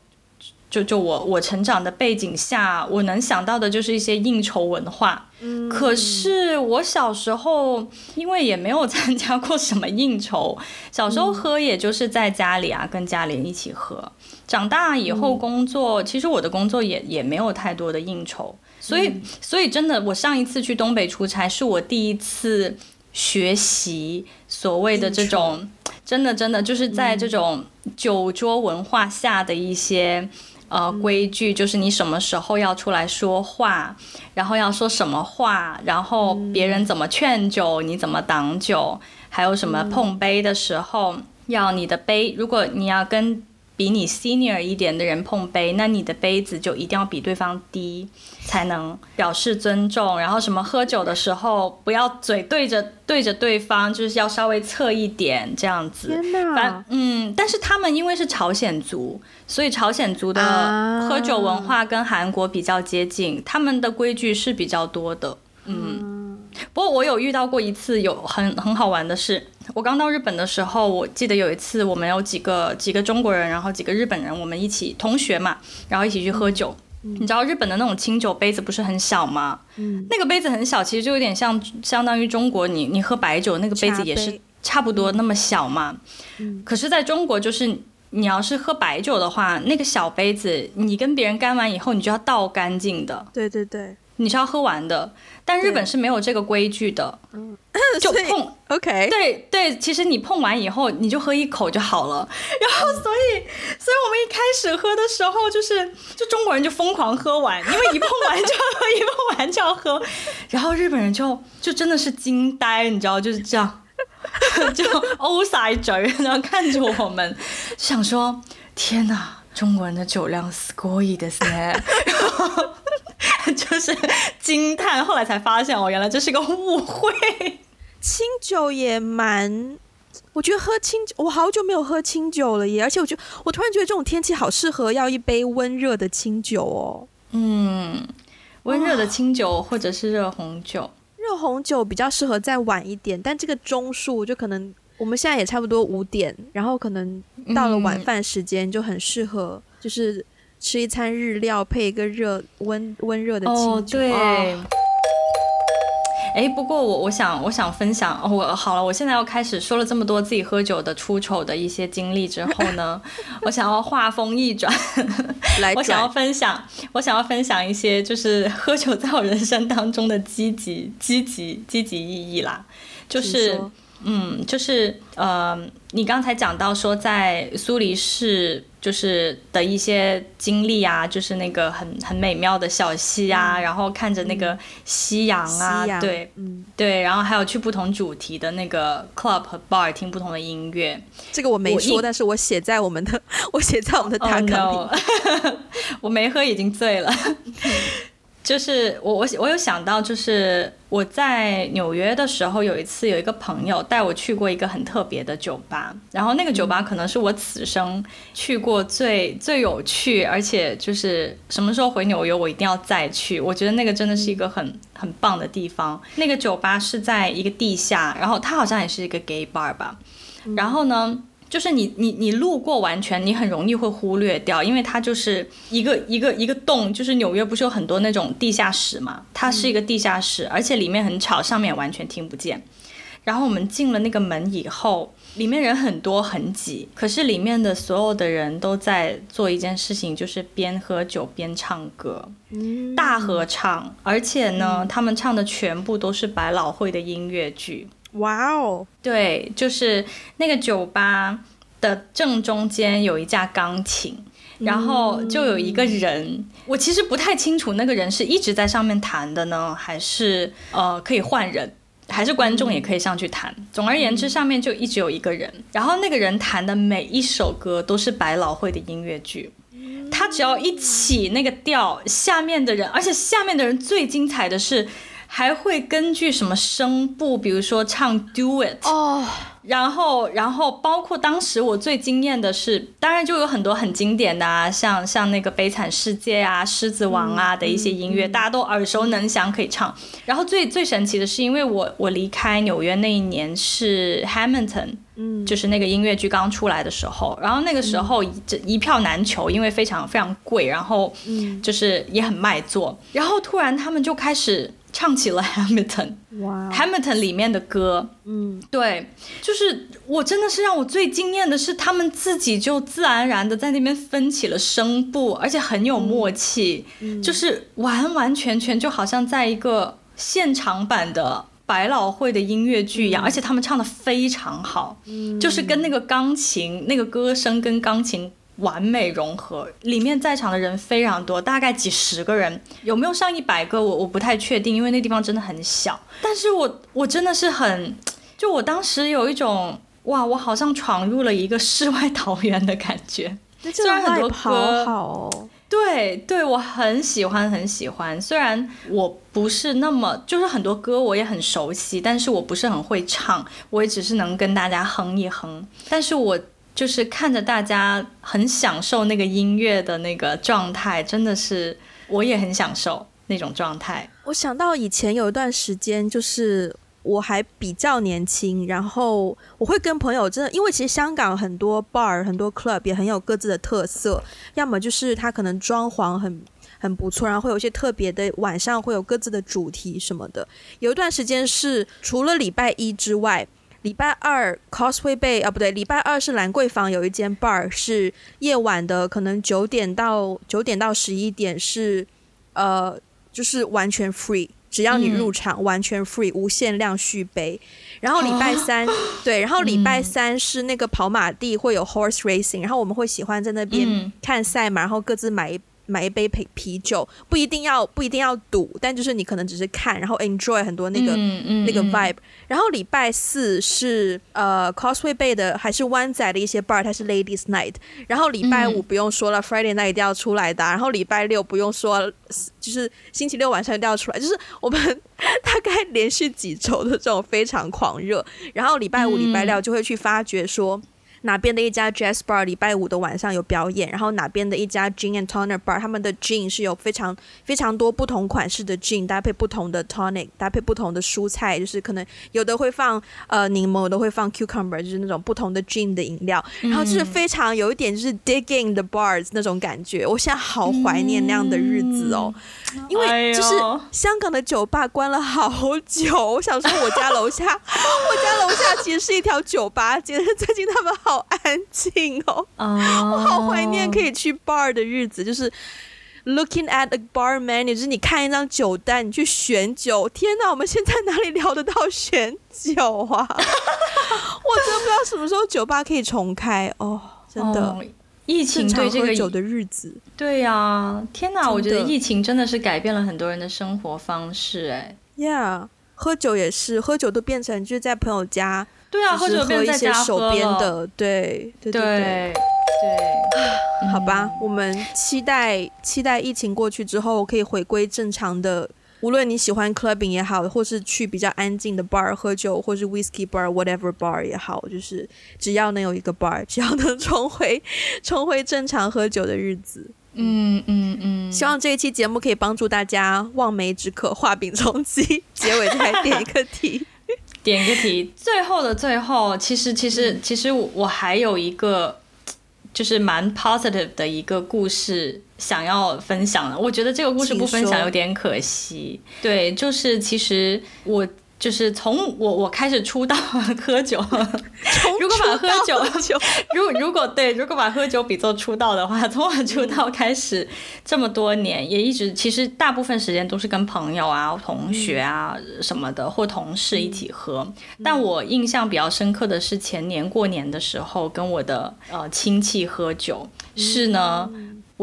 就就我我成长的背景下，我能想到的就是一些应酬文化。嗯，可是我小时候因为也没有参加过什么应酬，小时候喝也就是在家里啊，跟家里人一起喝。长大以后工作，其实我的工作也也没有太多的应酬，所以所以真的，我上一次去东北出差是我第一次学习所谓的这种，真的真的就是在这种酒桌文化下的一些。呃，规矩就是你什么时候要出来说话，然后要说什么话，然后别人怎么劝酒，你怎么挡酒，还有什么碰杯的时候要你的杯，如果你要跟。比你 senior 一点的人碰杯，那你的杯子就一定要比对方低，才能表示尊重。然后什么喝酒的时候不要嘴对着对着对方，就是要稍微侧一点这样子。天哪！嗯，但是他们因为是朝鲜族，所以朝鲜族的喝酒文化跟韩国比较接近，他们的规矩是比较多的。嗯，不过我有遇到过一次有很很好玩的事。我刚到日本的时候，我记得有一次我们有几个几个中国人，然后几个日本人，我们一起同学嘛，然后一起去喝酒。你知道日本的那种清酒杯子不是很小吗？嗯，那个杯子很小，其实就有点像相当于中国你你喝白酒那个杯子也是差不多那么小嘛。嗯，可是在中国就是你要是喝白酒的话，那个小杯子你跟别人干完以后，你就要倒干净的。对对对。你是要喝完的，但日本是没有这个规矩的，就碰，OK，对对，其实你碰完以后你就喝一口就好了。然后所以，所以我们一开始喝的时候，就是就中国人就疯狂喝完，因为一碰完就要喝，一碰完就要喝。然后日本人就就真的是惊呆，你知道就是这样，就 O 塞嘴，然后看着我们，想说天哪，中国人的酒量すごいですね。 就是惊叹，后来才发现哦，原来这是个误会。清酒也蛮，我觉得喝清酒，我好久没有喝清酒了耶。而且我觉得，我突然觉得这种天气好适合要一杯温热的清酒哦。嗯，温热的清酒或者是热红酒，热红酒比较适合再晚一点。但这个钟数就可能我们现在也差不多五点，然后可能到了晚饭时间就很适合，就是。吃一餐日料，配一个热温温热的清酒。对。哎，不过我我想我想分享，我好了，我现在要开始说了这么多自己喝酒的出丑的一些经历之后呢，我想要话锋一转，来，我想要分享，我想要分享一些就是喝酒在我人生当中的积极积极积极意义啦，就是。嗯，就是呃，你刚才讲到说在苏黎世就是的一些经历啊，就是那个很很美妙的小溪啊，然后看着那个夕阳啊，对，嗯，对，然后还有去不同主题的那个 club 和 bar 听不同的音乐。这个我没说，但是我写在我们的，我写在我们的大纲里。我没喝，已经醉了。就是我我我有想到，就是我在纽约的时候，有一次有一个朋友带我去过一个很特别的酒吧，然后那个酒吧可能是我此生去过最最有趣，而且就是什么时候回纽约我一定要再去，我觉得那个真的是一个很很棒的地方。那个酒吧是在一个地下，然后它好像也是一个 gay bar 吧，然后呢。就是你你你路过完全你很容易会忽略掉，因为它就是一个一个一个洞，就是纽约不是有很多那种地下室嘛，它是一个地下室，而且里面很吵，上面完全听不见。然后我们进了那个门以后，里面人很多很挤，可是里面的所有的人都在做一件事情，就是边喝酒边唱歌，大合唱，而且呢，他们唱的全部都是百老汇的音乐剧。哇哦，对，就是那个酒吧的正中间有一架钢琴，然后就有一个人，我其实不太清楚那个人是一直在上面弹的呢，还是呃可以换人，还是观众也可以上去弹。总而言之，上面就一直有一个人，然后那个人弹的每一首歌都是百老汇的音乐剧。他只要一起那个调，下面的人，而且下面的人最精彩的是，还会根据什么声部，比如说唱 Do It 哦。然后，然后包括当时我最惊艳的是，当然就有很多很经典的啊，像像那个《悲惨世界》啊，《狮子王》啊的一些音乐，大家都耳熟能详可以唱。然后最最神奇的是，因为我我离开纽约那一年是 Hamilton，嗯，就是那个音乐剧刚出来的时候，然后那个时候这一票难求，因为非常非常贵，然后就是也很卖座，然后突然他们就开始。唱起了 Hamilton，哇，Hamilton 里面的歌，嗯，对，就是我真的是让我最惊艳的是，他们自己就自然而然的在那边分起了声部，而且很有默契，就是完完全全就好像在一个现场版的百老汇的音乐剧一样，而且他们唱的非常好，就是跟那个钢琴那个歌声跟钢琴。完美融合，里面在场的人非常多，大概几十个人，有没有上一百个？我我不太确定，因为那地方真的很小。但是我我真的是很，就我当时有一种哇，我好像闯入了一个世外桃源的感觉。虽然很多歌好，对对，我很喜欢很喜欢。虽然我不是那么，就是很多歌我也很熟悉，但是我不是很会唱，我也只是能跟大家哼一哼。但是我。就是看着大家很享受那个音乐的那个状态，真的是我也很享受那种状态。我想到以前有一段时间，就是我还比较年轻，然后我会跟朋友真的，因为其实香港很多 bar、很多 club 也很有各自的特色，要么就是它可能装潢很很不错，然后会有一些特别的晚上会有各自的主题什么的。有一段时间是除了礼拜一之外。礼拜二 Cosway Bay 啊，不对，礼拜二是兰桂坊有一间 bar，是夜晚的，可能九点到九点到十一点是，呃，就是完全 free，只要你入场完全 free，无限量续杯。然后礼拜三，对，然后礼拜三是那个跑马地会有 horse racing，然后我们会喜欢在那边看赛马，然后各自买一。买一杯啤啤酒，不一定要不一定要赌，但就是你可能只是看，然后 enjoy 很多那个那个 vibe。然后礼拜四是呃 Cosway Bay 的还是湾仔的一些 bar，它是 Ladies Night。然后礼拜五不用说了，Friday Night 一定要出来的。然后礼拜六不用说，就是星期六晚上一定要出来。就是我们 大概连续几周的这种非常狂热。然后礼拜五、礼拜六就会去发掘说。哪边的一家 jazz bar 礼拜五的晚上有表演，然后哪边的一家 gin and tonic bar，他们的 gin 是有非常非常多不同款式的 gin，搭配不同的 tonic，搭配不同的蔬菜，就是可能有的会放呃柠檬，有的会放 cucumber，就是那种不同的 gin 的饮料，然后就是非常有一点就是 digging the bars 那种感觉，我现在好怀念那样的日子哦，因为就是香港的酒吧关了好久，我想说我家楼下，我家楼下其实是一条酒吧街，最近他们好。好安静哦，我好怀念可以去 bar 的日子，就是 looking at the bar menu，就是你看一张酒单，你去选酒。天哪，我们现在哪里聊得到选酒啊？我真不知道什么时候酒吧可以重开哦，真的。疫情对这个酒的日子，对呀，天哪，我觉得疫情真的是改变了很多人的生活方式，哎，Yeah，喝酒也是，喝酒都变成就是在朋友家。对啊，或者喝一些手边的，对对对对对，好吧，我们期待期待疫情过去之后可以回归正常的。无论你喜欢 clubbing 也好，或是去比较安静的 bar 喝酒，或是 whiskey bar whatever bar 也好，就是只要能有一个 bar，只要能 重回重回正常喝酒的日子。嗯嗯嗯，希望这一期节目可以帮助大家望梅止渴，画饼充饥。结尾再点一个题。点个题，最后的最后，其实其实其实我还有一个，就是蛮 positive 的一个故事想要分享的。我觉得这个故事不分享有点可惜。对，就是其实我。就是从我我开始出道 喝酒，如果把喝酒，如如果对，如果把喝酒比作出道的话，从我出道开始这么多年，也一直其实大部分时间都是跟朋友啊、同学啊什么的或同事一起喝。但我印象比较深刻的是前年过年的时候跟我的呃亲戚喝酒，是呢。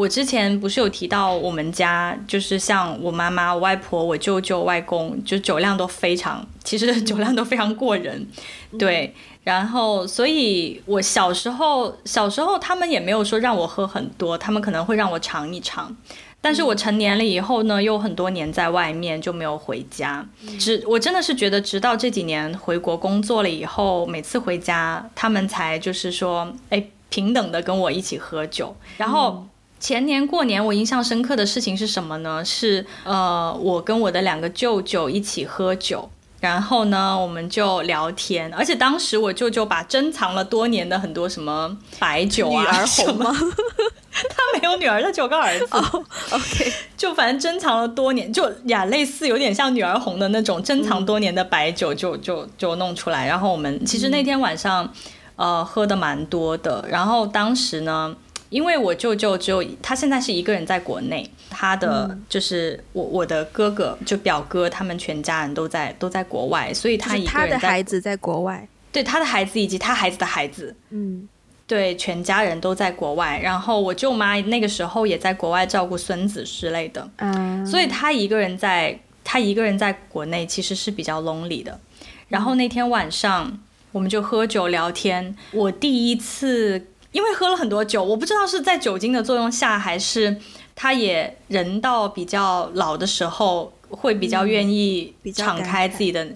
我之前不是有提到，我们家就是像我妈妈、我外婆、我舅舅、外公，就酒量都非常其实 酒量都非常过人，对。然后，所以我小时候，小时候他们也没有说让我喝很多，他们可能会让我尝一尝。但是我成年了以后呢，又很多年在外面就没有回家。直我真的是觉得，直到这几年回国工作了以后，每次回家，他们才就是说，哎，平等的跟我一起喝酒。然后前年过年，我印象深刻的事情是什么呢？是呃，我跟我的两个舅舅一起喝酒。然后呢，我们就聊天，而且当时我舅舅把珍藏了多年的很多什么白酒啊，女儿红吗？他没有女儿，他只有个儿子。OK，就反正珍藏了多年，就呀，类似有点像女儿红的那种珍藏多年的白酒，就就就弄出来。然后我们其实那天晚上，呃，喝的蛮多的。然后当时呢。因为我舅舅只有他现在是一个人在国内，他的就是我我的哥哥就表哥他们全家人都在都在国外，所以他一个人他的孩子在国外，对他的孩子以及他孩子的孩子，嗯，对，全家人都在国外。然后我舅妈那个时候也在国外照顾孙子之类的，嗯，所以他一个人在他一个人在国内其实是比较 lonely 的。然后那天晚上我们就喝酒聊天，我第一次。因为喝了很多酒，我不知道是在酒精的作用下，还是他也人到比较老的时候，会比较愿意敞开自己的，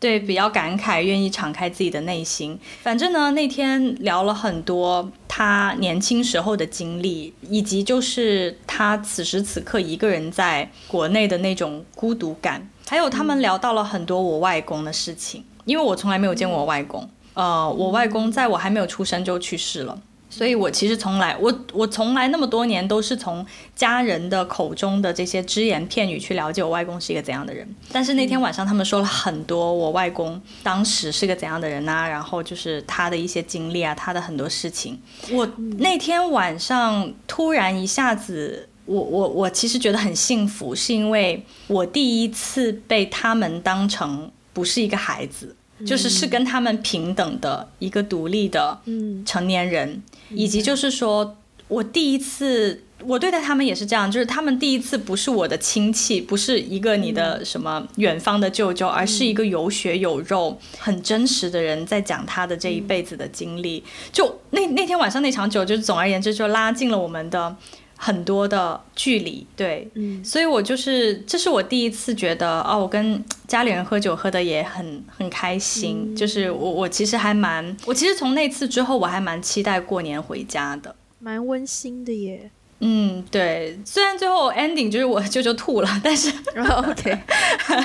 对，比较感慨，愿意敞开自己的内心。反正呢，那天聊了很多他年轻时候的经历，以及就是他此时此刻一个人在国内的那种孤独感，还有他们聊到了很多我外公的事情，因为我从来没有见过我外公。呃，我外公在我还没有出生就去世了，所以我其实从来，我我从来那么多年都是从家人的口中的这些只言片语去了解我外公是一个怎样的人。但是那天晚上他们说了很多我外公当时是个怎样的人呐，然后就是他的一些经历啊，他的很多事情。我那天晚上突然一下子，我我我其实觉得很幸福，是因为我第一次被他们当成不是一个孩子。就是是跟他们平等的一个独立的成年人，以及就是说我第一次我对待他们也是这样，就是他们第一次不是我的亲戚，不是一个你的什么远方的舅舅，而是一个有血有肉、很真实的人在讲他的这一辈子的经历。就那那天晚上那场酒，就是总而言之就拉近了我们的。很多的距离，对，嗯，所以我就是，这是我第一次觉得，哦，我跟家里人喝酒喝的也很很开心，就是我我其实还蛮，我其实从那次之后，我还蛮期待过年回家的，蛮温馨的耶。嗯，对，虽然最后 ending 就是我 舅舅吐了，但是 OK，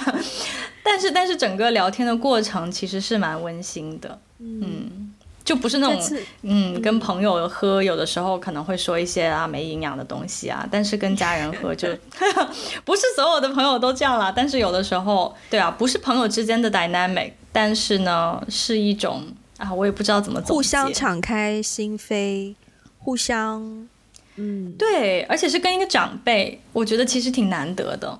但是但是整个聊天的过程其实是蛮温馨的，嗯。就不是那种，嗯，跟朋友喝，有的时候可能会说一些啊没营养的东西啊，但是跟家人喝就，不是所有的朋友都这样啦。但是有的时候，对啊，不是朋友之间的 dynamic，但是呢，是一种啊，我也不知道怎么互相敞开心扉，互相，嗯，对，而且是跟一个长辈，我觉得其实挺难得的。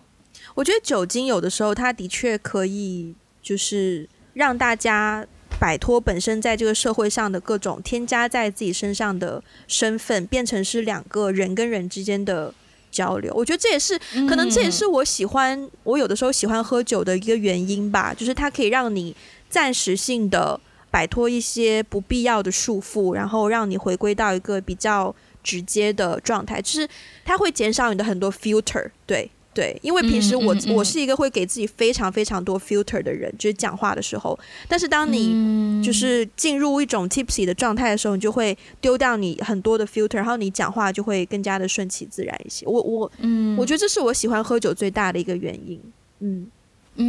我觉得酒精有的时候它的确可以，就是让大家。摆脱本身在这个社会上的各种添加在自己身上的身份，变成是两个人跟人之间的交流。我觉得这也是可能，这也是我喜欢我有的时候喜欢喝酒的一个原因吧。就是它可以让你暂时性的摆脱一些不必要的束缚，然后让你回归到一个比较直接的状态。就是它会减少你的很多 filter，对。对，因为平时我我是一个会给自己非常非常多 filter 的人，就是讲话的时候。但是当你就是进入一种 tipsy 的状态的时候，你就会丢掉你很多的 filter，然后你讲话就会更加的顺其自然一些。我我嗯，我觉得这是我喜欢喝酒最大的一个原因。嗯，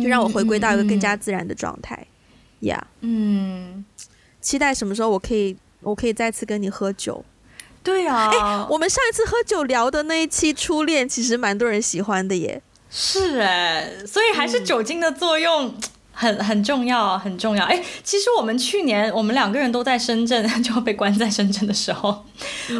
就让我回归到一个更加自然的状态。呀，嗯，期待什么时候我可以我可以再次跟你喝酒。对啊，哎，我们上一次喝酒聊的那一期初恋，其实蛮多人喜欢的耶。是哎，所以还是酒精的作用 很很重要，很重要。哎，其实我们去年我们两个人都在深圳，就被关在深圳的时候，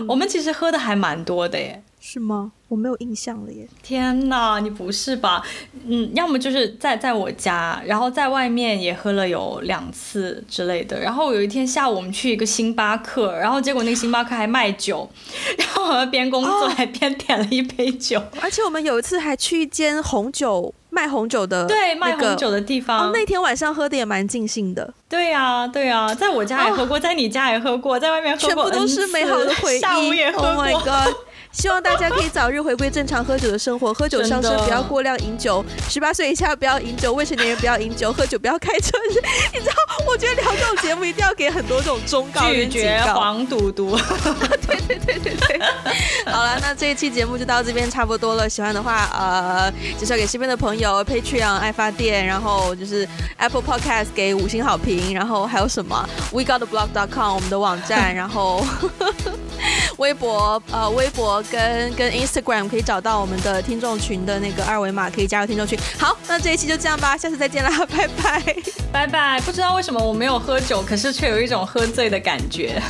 我们其实喝的还蛮多的耶。是吗？我没有印象了耶！天哪，你不是吧？嗯，要么就是在在我家，然后在外面也喝了有两次之类的。然后有一天下午我们去一个星巴克，然后结果那个星巴克还卖酒，然后我们边工作还边点了一杯酒。而且我们有一次还去一间红酒卖红酒的，对，卖红酒的地方。那天晚上喝的也蛮尽兴的。对呀，对呀，在我家也喝过，在你家也喝过，在外面喝过，全部都是美好的回忆。下午也喝过。Oh my god！希望大家可以早日回归正常喝酒的生活，喝酒伤身，不要过量饮酒。十八岁以下不要饮酒，未成年人不要饮酒，喝酒不要开车。你知道，我觉得聊这种节目一定要给很多这种忠告拒绝黄赌毒。对对对对对。好了，那这一期节目就到这边差不多了。喜欢的话，呃，介绍给身边的朋友，Patreon 爱发电，然后就是 Apple Podcast 给五星好评，然后还有什么 WeGotTheBlog.com 我们的网站，然后 微博，呃，微博。跟跟 Instagram 可以找到我们的听众群的那个二维码，可以加入听众群。好，那这一期就这样吧，下次再见啦，拜拜，拜拜。不知道为什么我没有喝酒，可是却有一种喝醉的感觉。